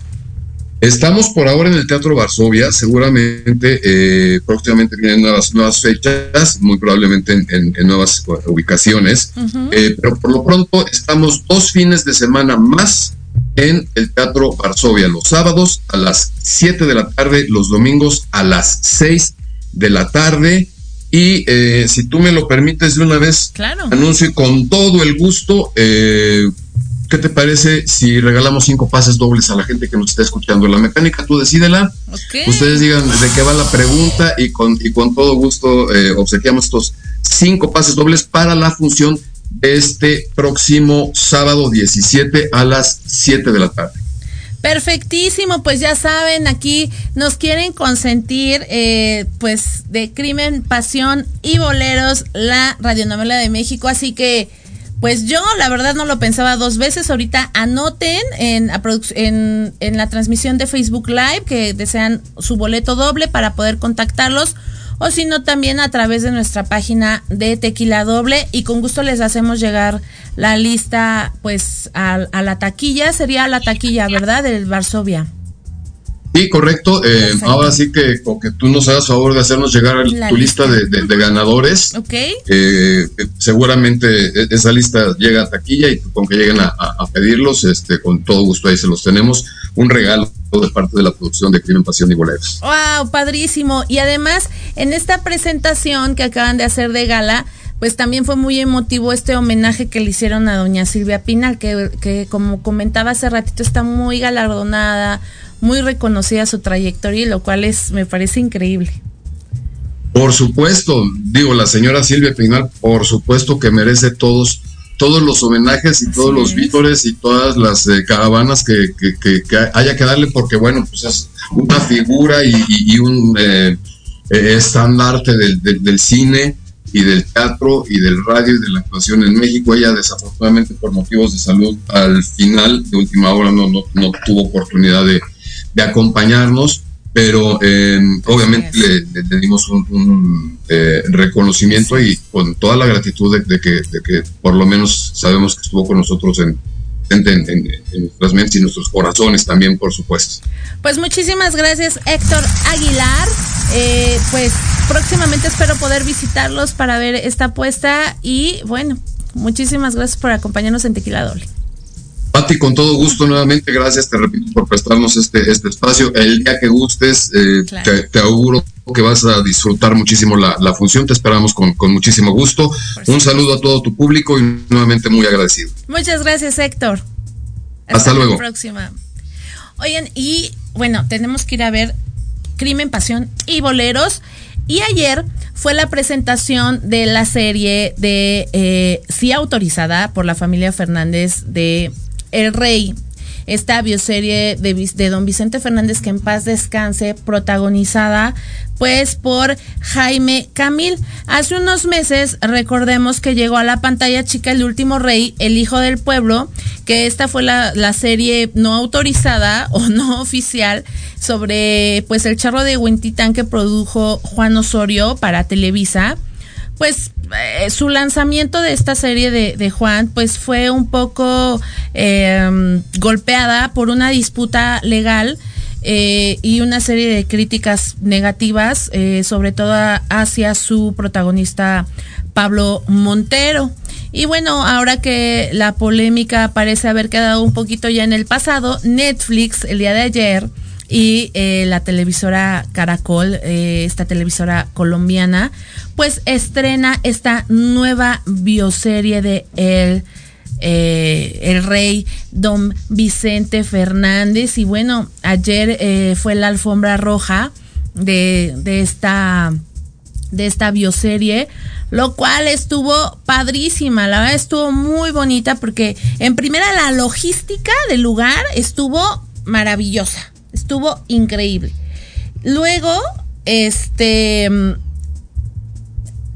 Estamos por ahora en el Teatro Varsovia, seguramente eh, próximamente vienen nuevas, nuevas fechas, muy probablemente en, nuevas ubicaciones, eh, pero por lo pronto estamos dos fines de semana más en el Teatro Varsovia, los sábados a las 7 de la tarde, los domingos a las 6 de la tarde. Y eh, si tú me lo permites de una vez, anuncio con todo el gusto, eh, ¿Qué te parece si regalamos cinco pases dobles a la gente que nos está escuchando? La mecánica, tú decídela. Ustedes digan de qué va la pregunta y con, y con todo gusto eh, obsequiamos estos cinco pases dobles para la función este próximo sábado 17 a las 7 de la tarde. Perfectísimo, pues ya saben, aquí nos quieren consentir, eh, pues de Crimen, Pasión y Boleros, la radionovela de México, así que pues yo la verdad no lo pensaba dos veces. Ahorita anoten en, la transmisión de Facebook Live que desean su boleto doble para poder contactarlos o si no también a través de nuestra página de Tequila Doble y con gusto les hacemos llegar la lista pues a, a la taquilla, sería la taquilla, ¿verdad? Del Varsovia. Sí, correcto. Eh, ahora sí que, que tú nos hagas favor de hacernos llegar a tu lista, de, ganadores. Ok. Eh, seguramente e, esa lista llega a taquilla y con que lleguen a, pedirlos, este, con todo gusto ahí se los tenemos. Un regalo de parte de la producción de Crimen, Pasión y Boleros. ¡Wow! Padrísimo. Y además, en esta presentación que acaban de hacer de gala, pues también fue muy emotivo este homenaje que le hicieron a doña Silvia Pinal, que, que como comentaba hace ratito, está muy galardonada muy reconocida su trayectoria, lo cual es, me parece increíble. Por supuesto, digo, la señora Silvia Pinal, por supuesto que merece todos, todos los homenajes y todos los vítores y todas las eh, caravanas que, haya que darle, porque bueno, pues es una figura y, un eh, eh, estandarte del, del, cine y del teatro y del radio y de la actuación en México. Ella desafortunadamente por motivos de salud al final de última hora no, no, no tuvo oportunidad de, de acompañarnos, pero eh, obviamente le, dimos un, eh, reconocimiento y con toda la gratitud de, que, que, por lo menos sabemos que estuvo con nosotros en, en, nuestras mentes y nuestros corazones también, por supuesto. Pues muchísimas gracias, Héctor Aguilar. Eh, pues próximamente espero poder visitarlos para ver esta apuesta y bueno, muchísimas gracias por acompañarnos en Tequila Doble. Pati, con todo gusto nuevamente, gracias, te repito, por prestarnos este, este espacio. El día que gustes, eh, te, auguro que vas a disfrutar muchísimo la, función, te esperamos con, muchísimo gusto. Un saludo a todo tu público y nuevamente muy agradecido. Muchas gracias, Héctor. Hasta, luego. La próxima. Oigan, y bueno, tenemos que ir a ver Crimen, Pasión y Boleros. Y ayer fue la presentación de la serie de eh, sí autorizada por la familia Fernández de el Rey, esta bioserie de, don Vicente Fernández que en paz descanse, protagonizada pues por Jaime Camil. Hace unos meses recordemos que llegó a la pantalla chica El último rey, El hijo del pueblo, que esta fue la, la serie no autorizada o no oficial sobre pues el charro de Huentitán que produjo Juan Osorio para Televisa pues eh, su lanzamiento de esta serie de, Juan pues fue un poco em, golpeada por una disputa legal eh, y una serie de críticas negativas, eh, sobre todo hacia su protagonista Pablo Montero. Y bueno, ahora que la polémica parece haber quedado un poquito ya en el pasado, Netflix el día de ayer y eh, la televisora Caracol, eh, esta televisora colombiana, pues estrena esta nueva bioserie de el, eh, el rey don Vicente Fernández. Y bueno, ayer fue la alfombra roja de, de esta de esta bioserie, lo cual estuvo padrísima, la verdad estuvo muy bonita porque en primera la logística del lugar estuvo maravillosa estuvo increíble. Luego, este,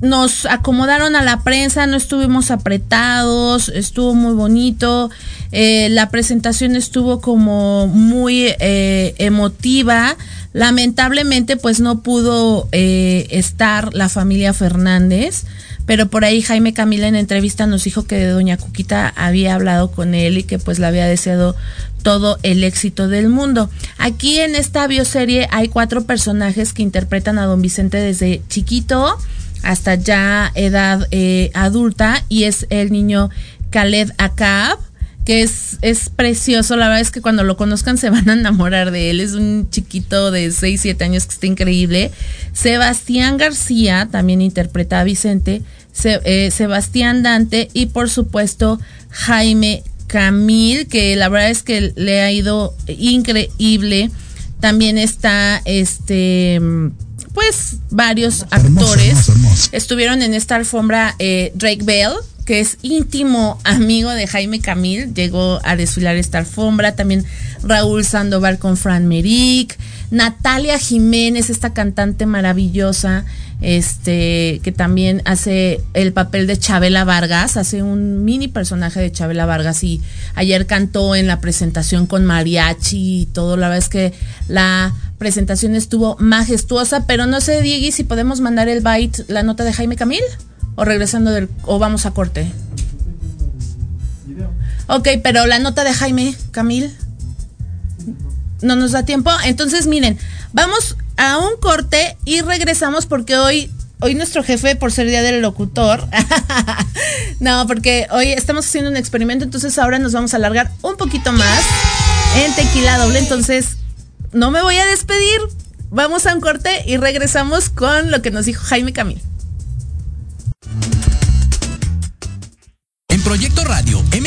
nos acomodaron a la prensa, no estuvimos apretados, estuvo muy bonito. Eh, la presentación estuvo como muy eh, emotiva. Lamentablemente, pues no pudo eh, estar la familia Fernández pero por ahí Jaime Camila en entrevista nos dijo que doña Cuquita había hablado con él y que pues le había deseado todo el éxito del mundo. Aquí en esta bioserie hay cuatro personajes que interpretan a don Vicente desde chiquito hasta ya edad eh, adulta y es el niño Khaled Akab que es, es precioso, la verdad es que cuando lo conozcan se van a enamorar de él, es un chiquito de 6, 7 años que está increíble. Sebastián García también interpreta a Vicente, eh, Sebastián Dante y por supuesto Jaime Camil, que la verdad es que le ha ido increíble. También está este pues varios actores. estuvieron en esta alfombra eh, Drake Bell que es íntimo amigo de Jaime Camil, llegó a desfilar esta alfombra, también Raúl Sandoval con Fran Meric, Natalia Jiménez, esta cantante maravillosa, este, que también hace el papel de Chabela Vargas, hace un mini personaje de Chabela Vargas y ayer cantó en la presentación con mariachi y todo, la verdad es que la presentación estuvo majestuosa, pero no sé, Diegui, si podemos mandar el byte, la nota de Jaime Camil o regresando del o vamos a corte. Ok, pero la nota de Jaime Camil. No nos da tiempo. Entonces, miren, vamos a un corte y regresamos porque hoy hoy nuestro jefe, por ser día del locutor, no, porque hoy estamos haciendo un experimento, entonces ahora nos vamos a alargar un poquito más en tequila doble. Entonces, no me voy a despedir. Vamos a un corte y regresamos con lo que nos dijo Jaime Camil. En Proyecto Radio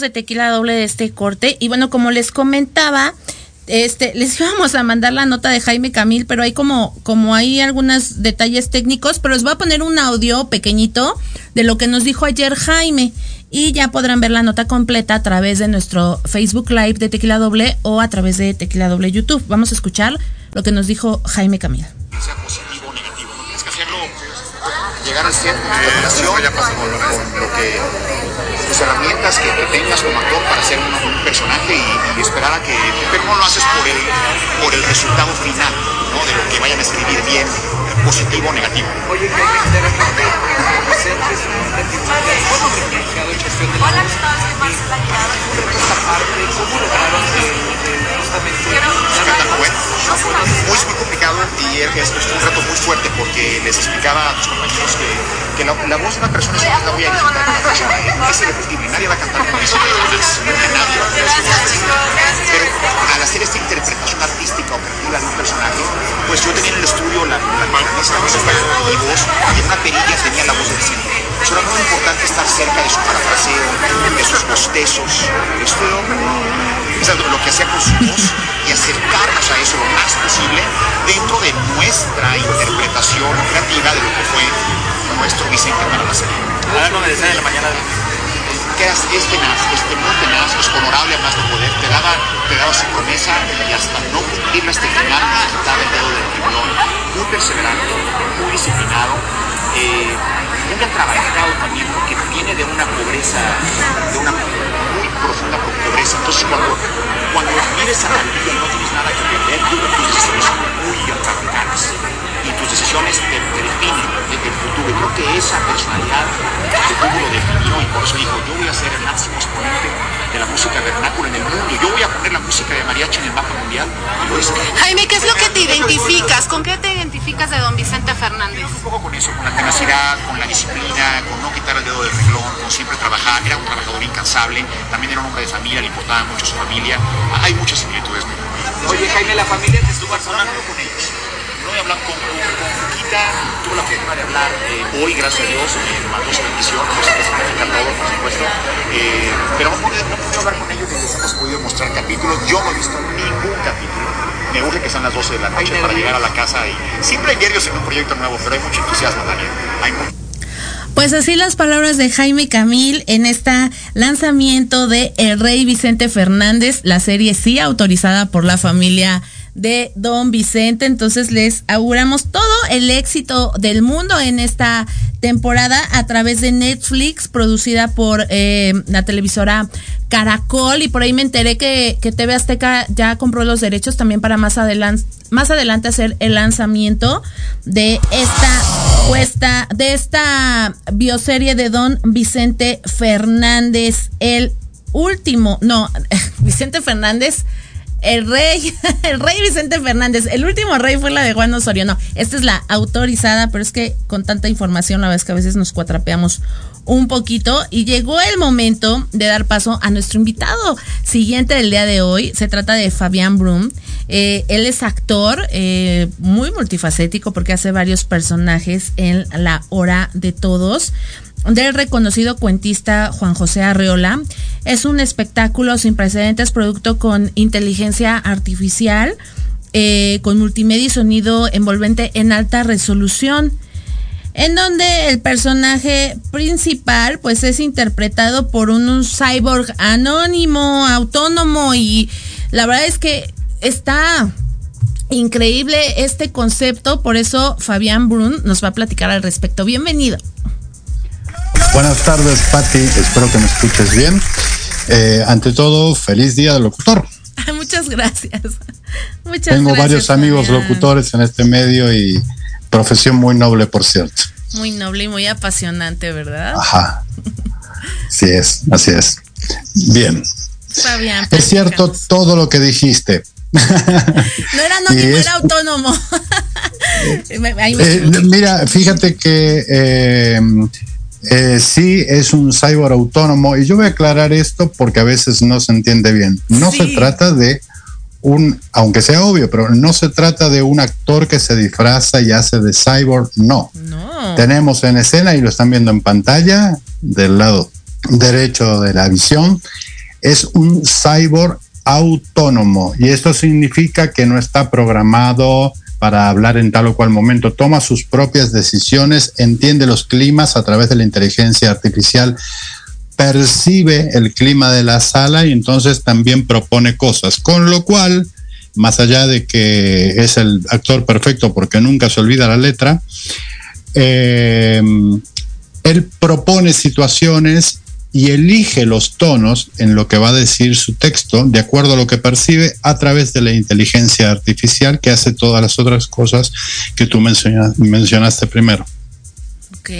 De tequila doble de este corte. Y bueno, como les comentaba, este, les íbamos a mandar la nota de Jaime Camil, pero hay como, como hay algunos detalles técnicos, pero les voy a poner un audio pequeñito de lo que nos dijo ayer Jaime. Y ya podrán ver la nota completa a través de nuestro Facebook Live de Tequila Doble o a través de Tequila Doble YouTube. Vamos a escuchar lo que nos dijo Jaime Camil. Que hacerlo, con lo herramientas que, tengas como actor para ser un, personaje y, esperar a que, pero no lo haces por el, por el resultado final, ¿no? de lo que vayan a escribir bien, positivo o negativo. Oye, la. Muy, muy complicado y es, es un reto muy fuerte porque les explicaba a tus compañeros que, que la, la, voz de una persona es una voy a disfrutar de una persona, es irrepetible, nadie va a cantar con eso. Pero al hacer esta interpretación artística o creativa de un personaje, pues yo tenía en el estudio la, la, la, la, la voz y en una perilla tenía la voz del centro será muy importante estar cerca de su parafraseo, de sus bostezos, esto lo que hacía con su voz y acercarnos a eso lo más posible dentro de nuestra interpretación creativa de lo que fue nuestro Vicente para la serie. A las 9 de la mañana que eras, es tenaz, este muy tenaz, es honorable además de poder, te daba, te daba su promesa y hasta no cumplirla hasta el final, quitaba el dedo del tiburón, muy perseverante, muy disciplinado, eh, muy trabajado también porque viene de una pobreza, de una profunda pobreza, entonces cuando, cuando vives a la vida y no tienes nada que perder, tus decisiones son muy atrabancadas y tus decisiones te, te definen el futuro. Creo que esa personalidad de cómo lo definió y por eso dijo, yo voy a ser el máximo exponente de la música vernácula en el mundo. Yo voy a poner la música de mariachi en el mapa mundial. Y lo hice. Jaime, ¿qué es lo que te identificas? ¿Con qué te identificas de don Vicente Fernández? Un poco con eso, con la tenacidad, con la disciplina, con no quitar el dedo del renglón, con siempre trabajar. Era un trabajador incansable, también era un hombre de familia, le importaba mucho su familia. Hay muchas similitudes. Oye, Jaime, la familia de estuvo hablando con ellos. No voy a hablar con, con, con Quita, tuve la fortuna de hablar eh, hoy, gracias a Dios, me mandó su bendición, no sé qué significa todo, por supuesto. Eh, pero no pude, no pude hablar con ellos ni les hemos podido mostrar capítulos. Yo no he visto ningún capítulo. Me urge que sean las 12 de la noche para llegar a la casa y siempre hay nervios en un proyecto nuevo, pero hay mucho entusiasmo, Daniel. Hay mucho pues así las palabras de Jaime Camil en este lanzamiento de El Rey Vicente Fernández, la serie sí autorizada por la familia de Don Vicente. Entonces les auguramos todo el éxito del mundo en esta temporada a través de Netflix, producida por eh, la televisora Caracol. Y por ahí me enteré que, que TV Azteca ya compró los derechos también para más adelante, más adelante hacer el lanzamiento de esta puesta, de esta bioserie de Don Vicente Fernández, el último, no, Vicente Fernández el rey, el rey Vicente Fernández. El último rey fue la de Juan Osorio. No, esta es la autorizada, pero es que con tanta información, la vez que a veces nos cuatrapeamos un poquito. Y llegó el momento de dar paso a nuestro invitado siguiente del día de hoy. Se trata de Fabián Brum. Eh, él es actor eh, muy multifacético porque hace varios personajes en La Hora de Todos del reconocido cuentista Juan José Arreola. Es un espectáculo sin precedentes, producto con inteligencia artificial, eh, con multimedia y sonido envolvente en alta resolución, en donde el personaje principal pues es interpretado por un, cyborg anónimo, autónomo y la verdad es que está increíble este concepto, por eso Fabián Brun nos va a platicar al respecto. Bienvenido. Buenas tardes, Patti. Espero que me escuches bien. Eh, ante todo, feliz día del locutor. Muchas gracias. Muchas Tengo varios amigos locutores en este medio y profesión muy noble, por cierto. Muy noble y muy apasionante, ¿verdad? Ajá. Así es, así es. Bien. Fabián, es cierto todo lo que dijiste. no era anónimo, era autónomo. Eh, mira, fíjate que eh, eh, sí, es un cyborg autónomo y yo voy a aclarar esto porque a veces no se entiende bien. No se trata de un, aunque sea obvio, pero no se trata de un actor que se disfraza y hace de cyborg, no. no. Tenemos en escena y lo están viendo en pantalla del lado derecho de la visión, es un cyborg autónomo y esto significa que no está programado para hablar en tal o cual momento, toma sus propias decisiones, entiende los climas a través de la inteligencia artificial, percibe el clima de la sala y entonces también propone cosas, con lo cual, más allá de que es el actor perfecto porque nunca se olvida la letra, eh, él propone situaciones y elige los tonos en lo que va a decir su texto de acuerdo a lo que percibe a través de la inteligencia artificial que hace todas las otras cosas que tú mencionaste primero. Ok.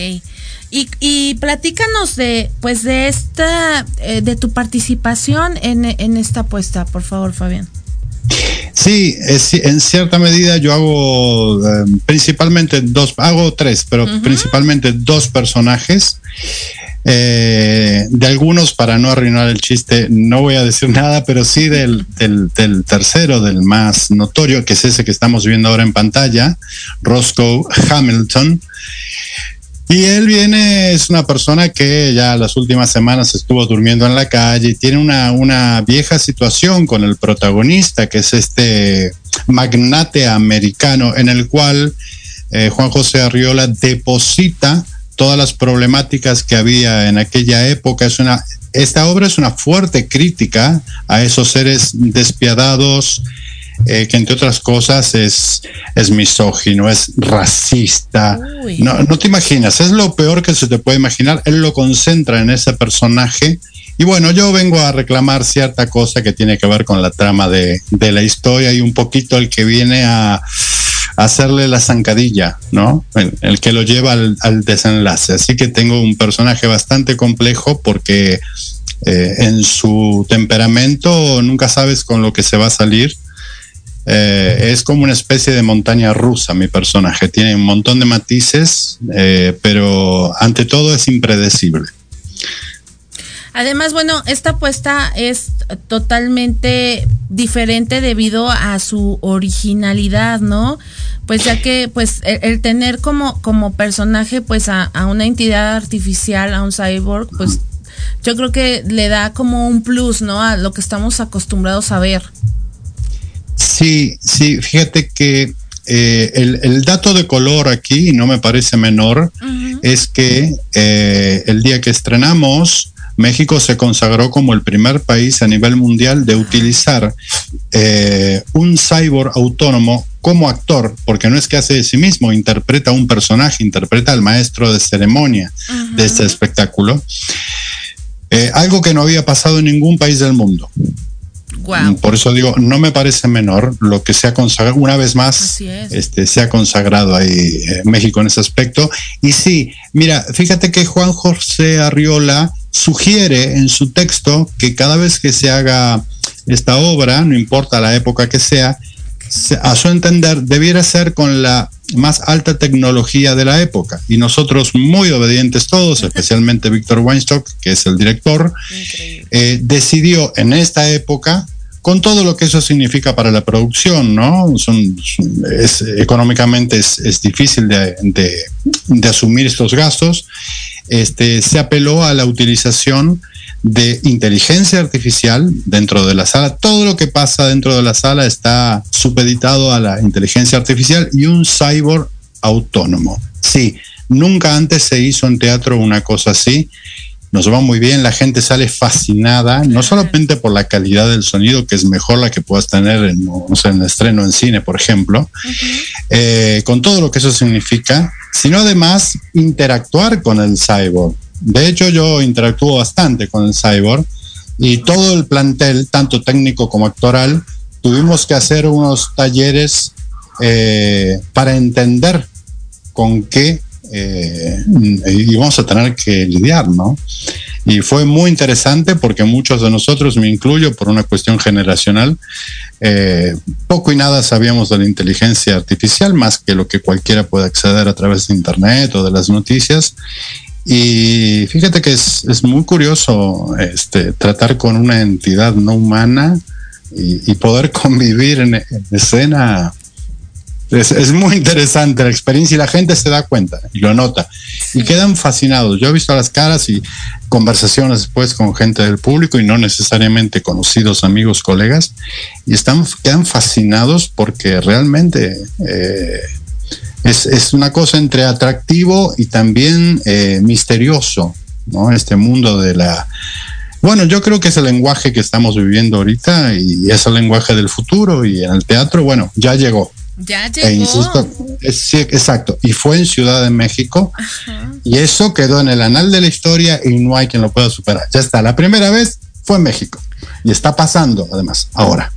Y, y, platícanos de, pues, de esta, eh, de tu participación en, en esta apuesta, por favor, Fabián. Sí, es, en cierta medida yo hago eh, principalmente dos, hago tres, pero principalmente dos personajes. Eh, de algunos, para no arruinar el chiste, no voy a decir nada, pero sí del, del, tercero, del más notorio, que es ese que estamos viendo ahora en pantalla, Roscoe Hamilton. Y él viene, es una persona que ya las últimas semanas estuvo durmiendo en la calle y tiene una, una vieja situación con el protagonista, que es este magnate americano, en el cual eh, Juan José Arriola deposita todas las problemáticas que había en aquella época. Es una, esta obra es una fuerte crítica a esos seres despiadados, eh, que entre otras cosas es, es misógino, es racista. No, no te imaginas, es lo peor que se te puede imaginar. Él lo concentra en ese personaje. Y bueno, yo vengo a reclamar cierta cosa que tiene que ver con la trama de, de la historia y un poquito el que viene a, hacerle la zancadilla, ¿no? El, que lo lleva al, desenlace. Así que tengo un personaje bastante complejo porque eh, en su temperamento nunca sabes con lo que se va a salir eh, es como una especie de montaña rusa mi personaje. Tiene un montón de matices, eh, pero ante todo es impredecible. Además, bueno, esta apuesta es totalmente diferente debido a su originalidad, ¿no? Pues ya que, pues, el, tener como, como personaje, pues, a, a, una entidad artificial, a un cyborg, pues, yo creo que le da como un plus, ¿no? A lo que estamos acostumbrados a ver. Sí, sí, fíjate que eh, el, el, dato de color aquí, y no me parece menor, uh -huh. es que eh, el día que estrenamos, México se consagró como el primer país a nivel mundial de utilizar eh, un cyborg autónomo como actor, porque no es que hace de sí mismo, interpreta un personaje, interpreta al maestro de ceremonia uh -huh. de este espectáculo. Eh, algo que no había pasado en ningún país del mundo. Wow. Por eso digo, no me parece menor lo que se ha consagrado, una vez más, este, se ha consagrado ahí eh, México en ese aspecto. Y sí, mira, fíjate que Juan José Arriola sugiere en su texto que cada vez que se haga esta obra, no importa la época que sea, se, a su entender, debiera ser con la más alta tecnología de la época. Y nosotros, muy obedientes todos, especialmente Víctor Weinstock, que es el director, eh, decidió en esta época, con todo lo que eso significa para la producción, ¿no? Son, es, económicamente es, es difícil de, de, de, asumir estos gastos. Este, se apeló a la utilización de inteligencia artificial dentro de la sala. Todo lo que pasa dentro de la sala está supeditado a la inteligencia artificial y un cyborg autónomo. Sí, nunca antes se hizo en teatro una cosa así. Nos va muy bien, la gente sale fascinada, no solamente por la calidad del sonido, que es mejor la que puedas tener en, en estreno en cine, por ejemplo, uh -huh. eh, con todo lo que eso significa, sino además interactuar con el cyborg. De hecho, yo interactúo bastante con el cyborg y todo el plantel, tanto técnico como actoral, tuvimos que hacer unos talleres eh, para entender con qué eh, íbamos a tener que lidiar, ¿no? Y fue muy interesante porque muchos de nosotros, me incluyo por una cuestión generacional, eh, poco y nada sabíamos de la inteligencia artificial, más que lo que cualquiera puede acceder a través de Internet o de las noticias. Y fíjate que es, es muy curioso este, tratar con una entidad no humana y, y poder convivir en escena. Es, es, muy interesante la experiencia y la gente se da cuenta y lo nota y quedan fascinados. Yo he visto las caras y conversaciones después con gente del público y no necesariamente conocidos, amigos, colegas y están, quedan fascinados porque realmente eh, es, es, una cosa entre atractivo y también eh, misterioso, ¿no? Este mundo de la... Bueno, yo creo que es el lenguaje que estamos viviendo ahorita y es el lenguaje del futuro y en el teatro, bueno, ya llegó. Ya llegó. E insisto, es, sí, exacto. Y fue en Ciudad de México. Ajá. Y eso quedó en el anal de la historia y no hay quien lo pueda superar. Ya está. La primera vez fue en México. Y está pasando, además, ahora.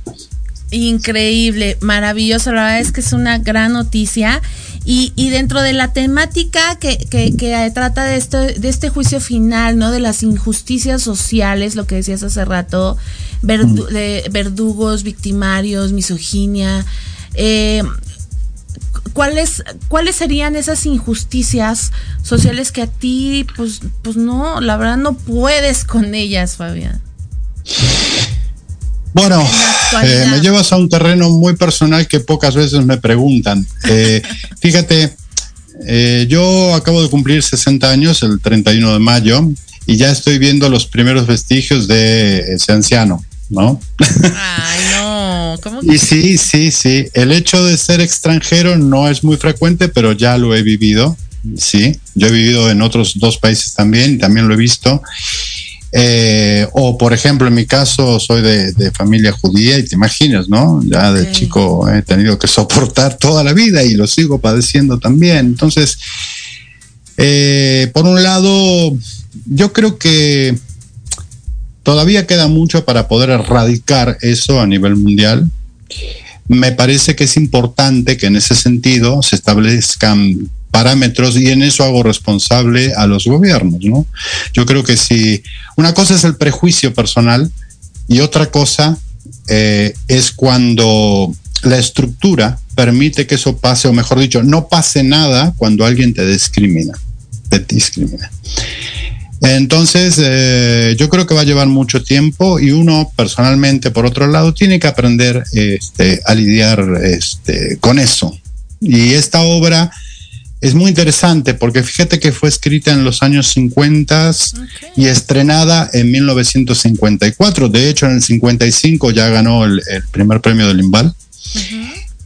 Increíble, maravilloso. La verdad es que es una gran noticia. Y, y dentro de la temática que, que, que trata de, esto, de este juicio final, ¿no? De las injusticias sociales, lo que decías hace rato, verdu de verdugos, victimarios, misoginia. Eh, ¿cuáles, ¿Cuáles serían esas injusticias sociales que a ti, pues, pues no, la verdad no puedes con ellas, Fabián? Bueno, eh, me llevas a un terreno muy personal que pocas veces me preguntan. Eh, fíjate, eh, yo acabo de cumplir 60 años el 31 de mayo y ya estoy viendo los primeros vestigios de ese anciano, ¿no? Ay, no. ¿Cómo y sí, sí, sí. El hecho de ser extranjero no es muy frecuente, pero ya lo he vivido. Sí, yo he vivido en otros dos países también, también lo he visto. Eh, o, por ejemplo, en mi caso, soy de, familia judía y te imaginas, ¿no? Ya de chico he tenido que soportar toda la vida y lo sigo padeciendo también. Entonces, eh, por un lado, yo creo que todavía queda mucho para poder erradicar eso a nivel mundial. Me parece que es importante que en ese sentido se establezcan parámetros y en eso hago responsable a los gobiernos, ¿no? Yo creo que si una cosa es el prejuicio personal y otra cosa eh, es cuando la estructura permite que eso pase, o mejor dicho, no pase nada cuando alguien te discrimina, te discrimina. Entonces, eh, yo creo que va a llevar mucho tiempo y uno personalmente, por otro lado, tiene que aprender este, a lidiar este, con eso. Y esta obra es muy interesante porque fíjate que fue escrita en los años 50 y estrenada en 1954. De hecho, en el 55 ya ganó el, primer premio del Limbal.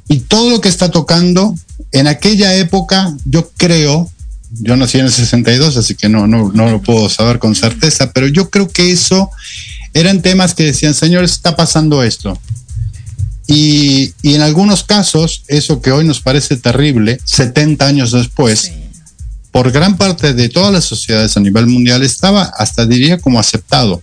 Y todo lo que está tocando, en aquella época, yo creo, yo nací en el 62, así que no, no, no lo puedo saber con certeza, pero yo creo que eso eran temas que decían, señores, está pasando esto. Y, en algunos casos, eso que hoy nos parece terrible, 70 años después, por gran parte de todas las sociedades a nivel mundial estaba hasta diría como aceptado.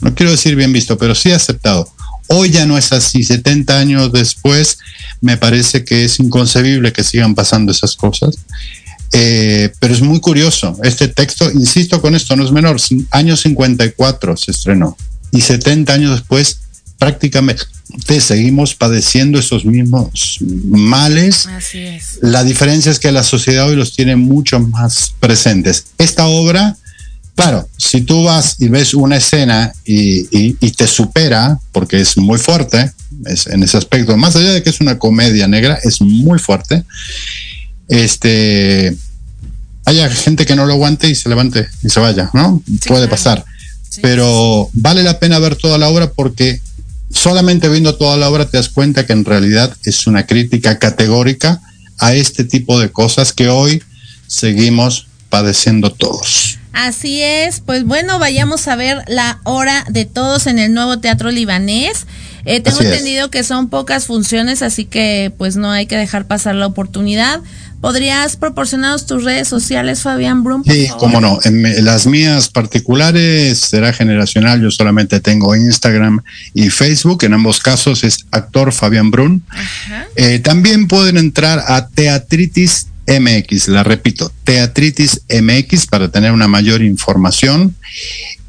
No quiero decir bien visto, pero sí aceptado. Hoy ya no es así. 70 años después, me parece que es inconcebible que sigan pasando esas cosas. Eh, pero es muy curioso. Este texto, insisto con esto, no es menor. Año 54 se estrenó. Y 70 años después, prácticamente seguimos padeciendo esos mismos males. Así es. La diferencia es que la sociedad hoy los tiene mucho más presentes. Esta obra, claro, si tú vas y ves una escena y, te supera, porque es muy fuerte, es en ese aspecto, más allá de que es una comedia negra, es muy fuerte. Este, haya gente que no lo aguante y se levante y se vaya, ¿no? Puede pasar. Pero vale la pena ver toda la obra porque solamente viendo toda la obra te das cuenta que en realidad es una crítica categórica a este tipo de cosas que hoy seguimos padeciendo todos. Así es, pues bueno, vayamos a ver la hora de todos en el nuevo teatro libanés. Eh, tengo entendido que son pocas funciones, así que pues no hay que dejar pasar la oportunidad. ¿Podrías proporcionarnos tus redes sociales, Fabián Brum? Sí, cómo no. En las mías particulares será generacional. Yo solamente tengo Instagram y Facebook. En ambos casos es actor Fabián Brun. Eh, también pueden entrar a Teatritis MX, la repito, Teatritis MX para tener una mayor información.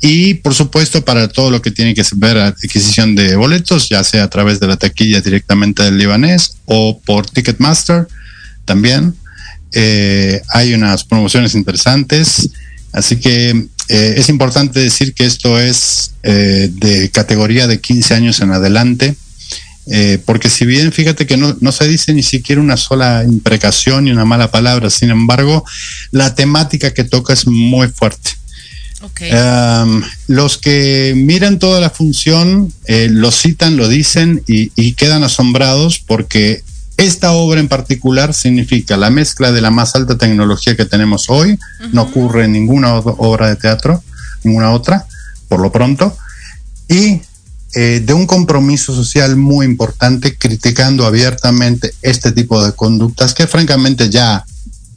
Y por supuesto, para todo lo que tiene que ver adquisición de boletos, ya sea a través de la taquilla directamente del libanés o por Ticketmaster también. Eh, hay unas promociones interesantes, así que eh, es importante decir que esto es eh, de categoría de 15 años en adelante, porque si bien fíjate que no, no, se dice ni siquiera una sola imprecación ni una mala palabra, sin embargo, la temática que toca es muy fuerte. Los que miran toda la función lo citan, lo dicen y, y, quedan asombrados porque esta obra en particular significa la mezcla de la más alta tecnología que tenemos hoy, no ocurre en ninguna obra de teatro, ninguna otra, por lo pronto, y eh, de un compromiso social muy importante, criticando abiertamente este tipo de conductas que francamente ya,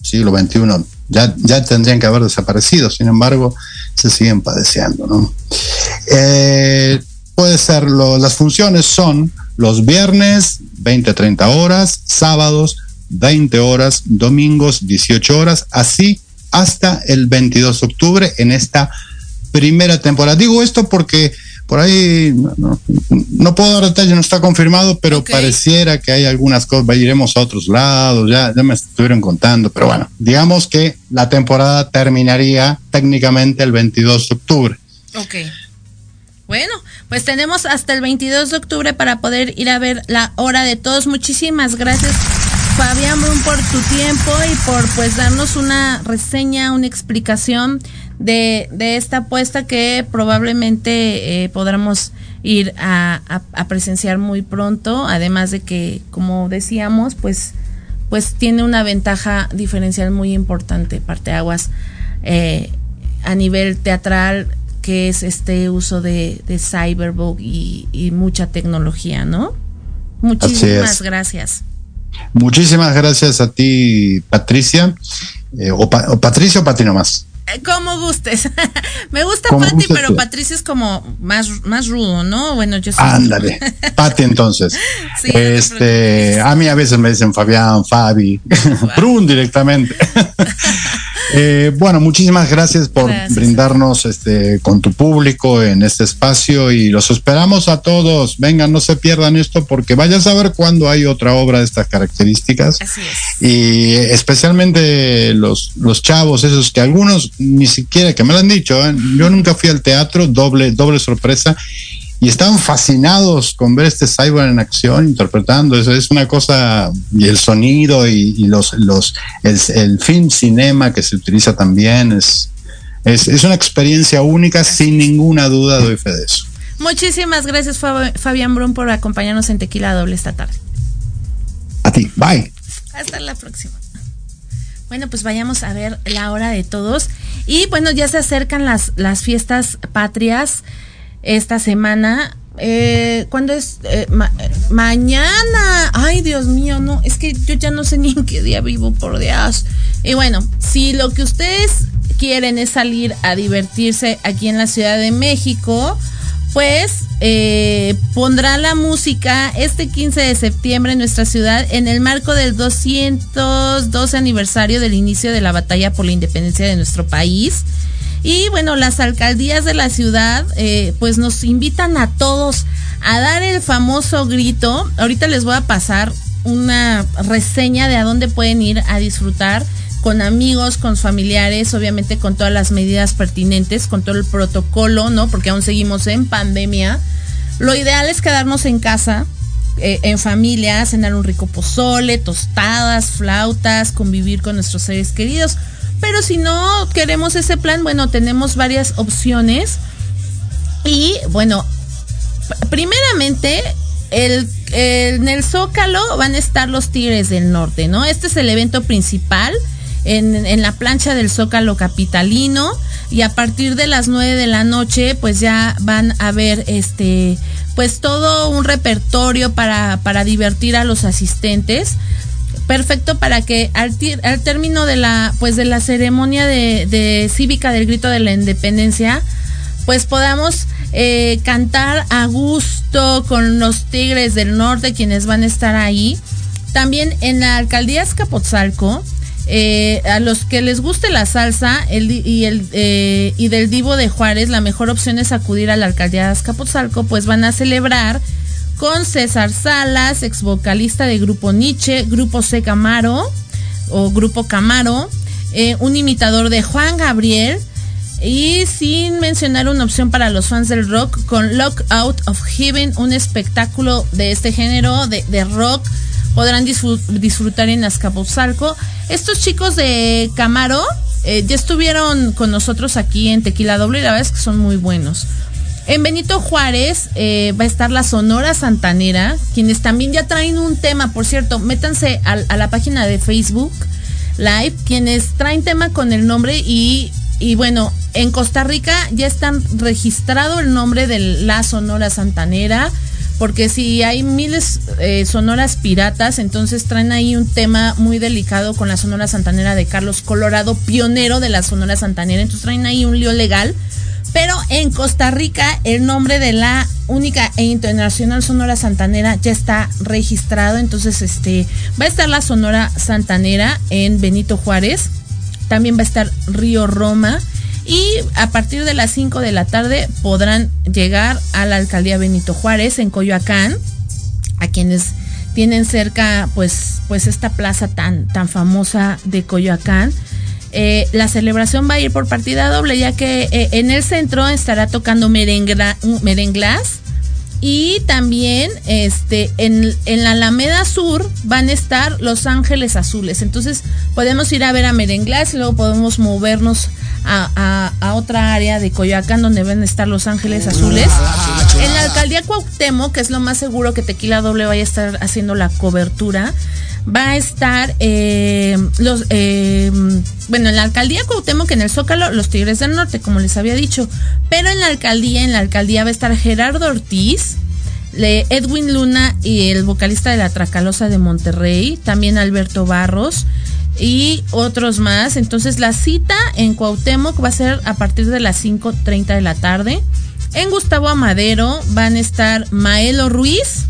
siglo XXI, ya, ya tendrían que haber desaparecido, sin embargo, se siguen padeciendo. ¿no? Eh, puede ser, las funciones son los viernes 20 30 horas, sábados 20 horas, domingos 18 horas, así hasta el 22 de octubre en esta primera temporada. Digo esto porque por ahí no, puedo dar detalles, no está confirmado, pero pareciera que hay algunas cosas, iremos a otros lados, ya, ya me estuvieron contando, pero bueno, digamos que la temporada terminaría técnicamente el 22 de octubre. Ok. Bueno, pues tenemos hasta el 22 de octubre para poder ir a ver la hora de todos. Muchísimas gracias, Fabián Brun por tu tiempo y por pues darnos una reseña, una explicación de, de esta apuesta que probablemente eh, podremos ir a, a, presenciar muy pronto, además de que, como decíamos, pues, pues tiene una ventaja diferencial muy importante, parte aguas, eh, a nivel teatral, que es este uso de, de cyberbug y, y mucha tecnología, ¿no? Muchísimas gracias. Muchísimas gracias a ti, Patricia. Eh, o, o, Patricia o Pati nomás. Eh, como gustes. Me gusta Pati, pero Patricia es como más, más rudo, ¿no? Bueno, yo soy. Ándale. Pati entonces. este, a mí a veces me dicen Fabián, Fabi, Brun directamente. Eh, bueno, muchísimas gracias por brindarnos este con tu público en este espacio y los esperamos a todos. Vengan, no se pierdan esto porque vaya a saber cuándo hay otra obra de estas características. Así es. Y especialmente los, los chavos, esos que algunos ni siquiera que me lo han dicho, ¿eh? yo nunca fui al teatro, doble, doble sorpresa y estaban fascinados con ver este cyber en acción interpretando. Eso es una cosa y el sonido y, los los el, film cinema que se utiliza también es, es, una experiencia única sin ninguna duda doy fe de eso. Muchísimas gracias Fabián Brun por acompañarnos en Tequila Doble esta tarde. A ti bye. Hasta la próxima. Bueno, pues vayamos a ver la hora de todos. Y bueno, ya se acercan las, las fiestas patrias esta semana. Eh, ¿Cuándo es? Eh, mañana. Ay, Dios mío, no. Es que yo ya no sé ni en qué día vivo, por Dios. Y bueno, si lo que ustedes quieren es salir a divertirse aquí en la Ciudad de México, pues eh, pondrá la música este 15 de septiembre en nuestra ciudad en el marco del 212 aniversario del inicio de la batalla por la independencia de nuestro país. Y bueno, las alcaldías de la ciudad eh, pues nos invitan a todos a dar el famoso grito. Ahorita les voy a pasar una reseña de a dónde pueden ir a disfrutar con amigos, con familiares, obviamente con todas las medidas pertinentes, con todo el protocolo, ¿no? Porque aún seguimos en pandemia. Lo ideal es quedarnos en casa, eh, en familia, cenar un rico pozole, tostadas, flautas, convivir con nuestros seres queridos. Pero si no queremos ese plan, bueno, tenemos varias opciones. Y bueno, primeramente, el, en el Zócalo van a estar los Tigres del Norte, ¿no? Este es el evento principal. En, en, la plancha del Zócalo Capitalino y a partir de las 9 de la noche pues ya van a ver este pues todo un repertorio para, para divertir a los asistentes perfecto para que al, término de la pues de la ceremonia de, cívica del grito de la independencia pues podamos eh, cantar a gusto con los tigres del norte quienes van a estar ahí. También en la alcaldía Escapotzalco eh, a los que les guste la salsa el, y, el, eh, y del Divo de Juárez, la mejor opción es acudir a la alcaldía de Azcapotzalco, pues van a celebrar con César Salas, ex vocalista de Grupo Nietzsche, Grupo C Camaro o Grupo Camaro, eh, un imitador de Juan Gabriel y sin mencionar una opción para los fans del rock con Lock Out of Heaven, un espectáculo de este género de, de rock podrán disfrutar en Azcapotzalco. Estos chicos de Camaro eh, ya estuvieron con nosotros aquí en Tequila Doble y la verdad es que son muy buenos. En Benito Juárez eh, va a estar la Sonora Santanera, quienes también ya traen un tema, por cierto, métanse a, la página de Facebook Live, quienes traen tema con el nombre y, bueno, en Costa Rica ya están registrado el nombre de la Sonora Santanera, porque si hay miles eh, sonoras piratas, entonces traen ahí un tema muy delicado con la Sonora Santanera de Carlos Colorado, pionero de la Sonora Santanera, entonces traen ahí un lío legal pero en Costa Rica el nombre de la única e internacional Sonora Santanera ya está registrado. Entonces, este va a estar la Sonora Santanera en Benito Juárez. También va a estar Río Roma. Y a partir de las 5 de la tarde podrán llegar a la alcaldía Benito Juárez en Coyoacán. A quienes tienen cerca pues, pues esta plaza tan, tan famosa de Coyoacán eh, la celebración va a ir por partida doble, ya que eh, en el centro estará tocando merengla, merenglas Y también este, en, la Alameda Sur van a estar Los Ángeles Azules. Entonces podemos ir a ver a Merenglás y luego podemos movernos a, otra área de Coyoacán donde van a estar Los Ángeles Azules. En la alcaldía Cuauhtémoc, que es lo más seguro que Tequila Doble vaya a estar haciendo la cobertura, va a estar eh, los eh, bueno en la alcaldía Cuauhtémoc en el Zócalo los Tigres del Norte como les había dicho. Pero en la alcaldía en la alcaldía va a estar Gerardo Ortiz Edwin Luna y el vocalista de la Tracalosa de Monterrey también Alberto Barros y otros más. Entonces la cita en Cuauhtémoc va a ser a partir de las 5.30 de la tarde. En Gustavo Amadero van a estar Maelo Ruiz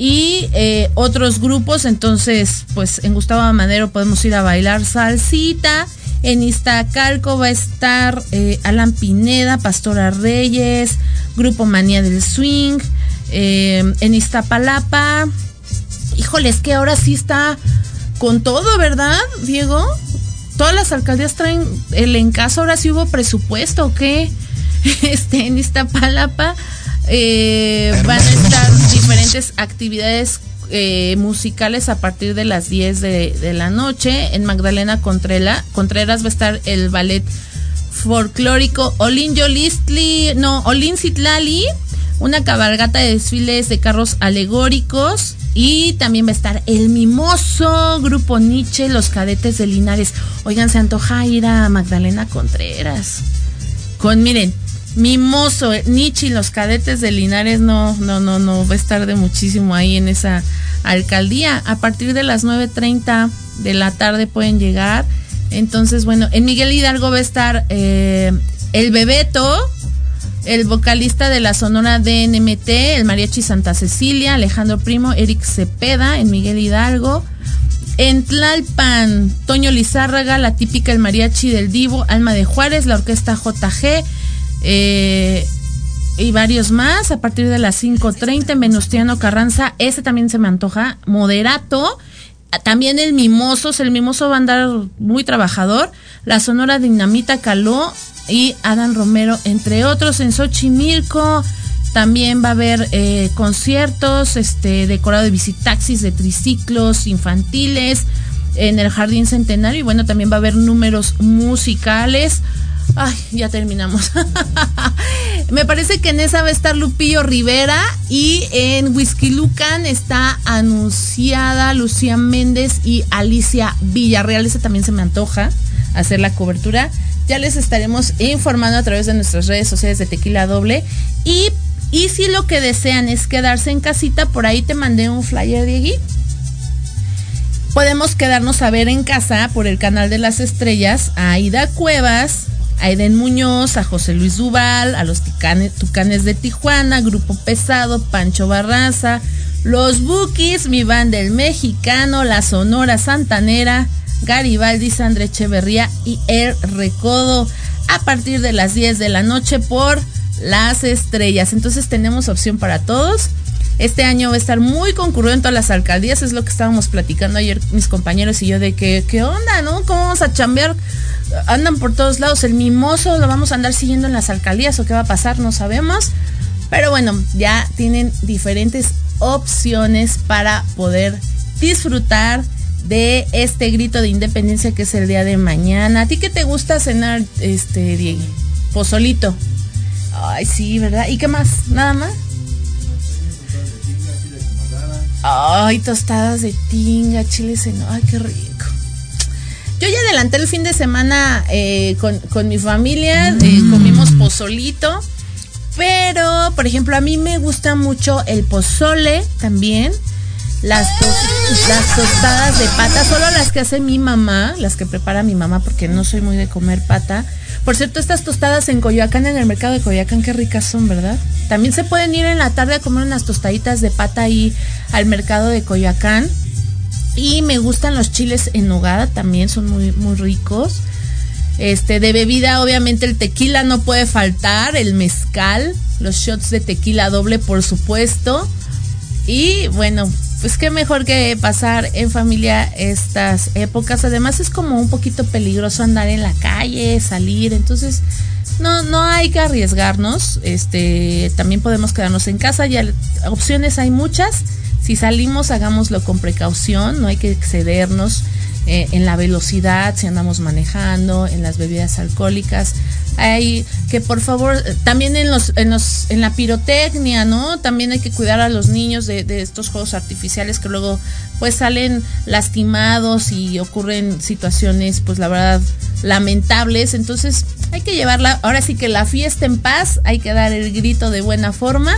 y eh, otros grupos. Entonces, pues en Gustavo Amadero podemos ir a bailar salsita. En Iztacalco va a estar eh, Alan Pineda, Pastora Reyes, Grupo Manía del Swing. Eh, en Iztapalapa, híjoles, que ahora sí está con todo, ¿verdad, Diego? Todas las alcaldías traen el encaso, ahora sí hubo presupuesto, ¿o qué? Este, en Iztapalapa eh, van a estar diferentes actividades eh, musicales a partir de las 10 de, la noche. En Magdalena Contreras va a estar el ballet folclórico Olin Yolistli, no, Olin Citlali, una cabalgata de desfiles de carros alegóricos. Y también va a estar el mimoso grupo Nietzsche, los cadetes de Linares. Oigan, se antoja ir a Magdalena Contreras. Con, miren, Mimoso, eh, Nichi, los cadetes de Linares, no, no, no, no, va a estar de muchísimo ahí en esa alcaldía. A partir de las 9.30 de la tarde pueden llegar. Entonces, bueno, en Miguel Hidalgo va a estar eh, el Bebeto, el vocalista de la Sonora DNMT, el Mariachi Santa Cecilia, Alejandro Primo, Eric Cepeda, en Miguel Hidalgo. En Tlalpan, Toño Lizárraga, la típica el mariachi del Divo, Alma de Juárez, la orquesta JG, eh, y varios más a partir de las 5.30 Menustiano Carranza, ese también se me antoja, Moderato, también el Mimosos, el Mimoso va a andar muy trabajador, la Sonora Dinamita Caló y Adán Romero, entre otros, en Xochimilco también va a haber eh, conciertos, este, decorado de visitaxis, de triciclos infantiles, en el Jardín Centenario. Y bueno, también va a haber números musicales. Ay, ya terminamos. Me parece que en esa va a estar Lupillo Rivera y en Whisky Lucan está anunciada Lucía Méndez y Alicia Villarreal. Ese también se me antoja hacer la cobertura. Ya les estaremos informando a través de nuestras redes sociales de Tequila Doble. Y, y si lo que desean es quedarse en casita, por ahí te mandé un flyer, Diegui. Podemos quedarnos a ver en casa por el canal de las estrellas a Cuevas, a Eden Muñoz, a José Luis Duval, a los Tucanes de Tijuana, Grupo Pesado, Pancho Barraza, los Bukis, mi banda el mexicano, la Sonora Santanera, Garibaldi, Sandra Echeverría y El Recodo a partir de las 10 de la noche por las estrellas. Entonces tenemos opción para todos. Este año va a estar muy concurrido en todas las alcaldías, es lo que estábamos platicando ayer mis compañeros y yo de que, ¿qué onda, no? ¿Cómo vamos a chambear? Andan por todos lados, el mimoso lo vamos a andar siguiendo en las alcaldías o qué va a pasar, no sabemos. Pero bueno, ya tienen diferentes opciones para poder disfrutar de este grito de independencia que es el día de mañana. ¿A ti qué te gusta cenar, este, Diego? Pozolito. Ay, sí, ¿verdad? ¿Y qué más? ¿Nada más? Ay, tostadas de tinga, chiles en... Ay, qué rico. Yo ya adelanté el fin de semana eh, con, mi familia, eh, mm. comimos pozolito, pero, por ejemplo, a mí me gusta mucho el pozole también, las, las tostadas de pata, solo las que hace mi mamá, las que prepara mi mamá, porque no soy muy de comer pata. Por cierto, estas tostadas en Coyoacán, en el mercado de Coyoacán, qué ricas son, ¿verdad? También se pueden ir en la tarde a comer unas tostaditas de pata ahí al mercado de Coyoacán. Y me gustan los chiles en nogada, también son muy, muy ricos. Este, de bebida, obviamente el tequila no puede faltar, el mezcal, los shots de tequila doble, por supuesto. Y bueno, pues qué mejor que pasar en familia estas épocas. Además es como un poquito peligroso andar en la calle, salir. Entonces no, no hay que arriesgarnos. Este, también podemos quedarnos en casa. Ya opciones hay muchas. Si salimos, hagámoslo con precaución. No hay que excedernos eh, en la velocidad, si andamos manejando, en las bebidas alcohólicas. Hay que por favor, también en los, en los, en la pirotecnia, ¿no? También hay que cuidar a los niños de, de estos juegos artificiales que luego pues salen lastimados y ocurren situaciones, pues la verdad, lamentables. Entonces, hay que llevarla, ahora sí que la fiesta en paz, hay que dar el grito de buena forma.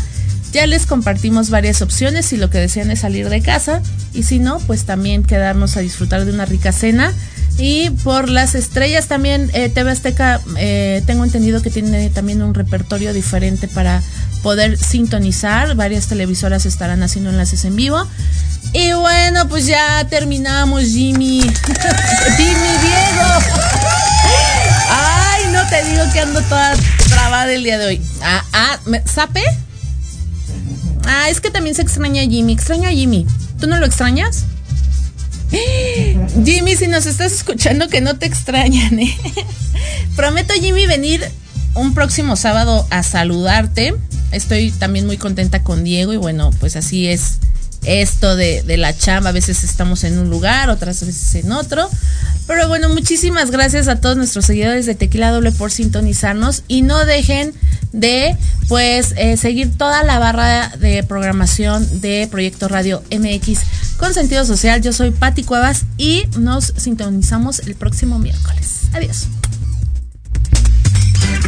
Ya les compartimos varias opciones si lo que desean es salir de casa y si no, pues también quedarnos a disfrutar de una rica cena. Y por las estrellas también, eh, TV Azteca, eh, tengo entendido que tiene también un repertorio diferente para poder sintonizar. Varias televisoras estarán haciendo enlaces en vivo. Y bueno, pues ya terminamos, Jimmy. Jimmy Diego. Ay, no te digo que ando toda trabada el día de hoy. Ah, ah, ¿sape? Ah, es que también se extraña a Jimmy. Extraño a Jimmy. ¿Tú no lo extrañas? Jimmy, si nos estás escuchando, que no te extrañan, ¿eh? Prometo, Jimmy, venir un próximo sábado a saludarte. Estoy también muy contenta con Diego y bueno, pues así es esto de, la chamba. A veces estamos en un lugar, otras veces en otro. Pero bueno, muchísimas gracias a todos nuestros seguidores de Tequila Doble por sintonizarnos y no dejen de pues eh, seguir toda la barra de programación de Proyecto Radio MX con sentido social. Yo soy Patti Cuevas y nos sintonizamos el próximo miércoles. Adiós.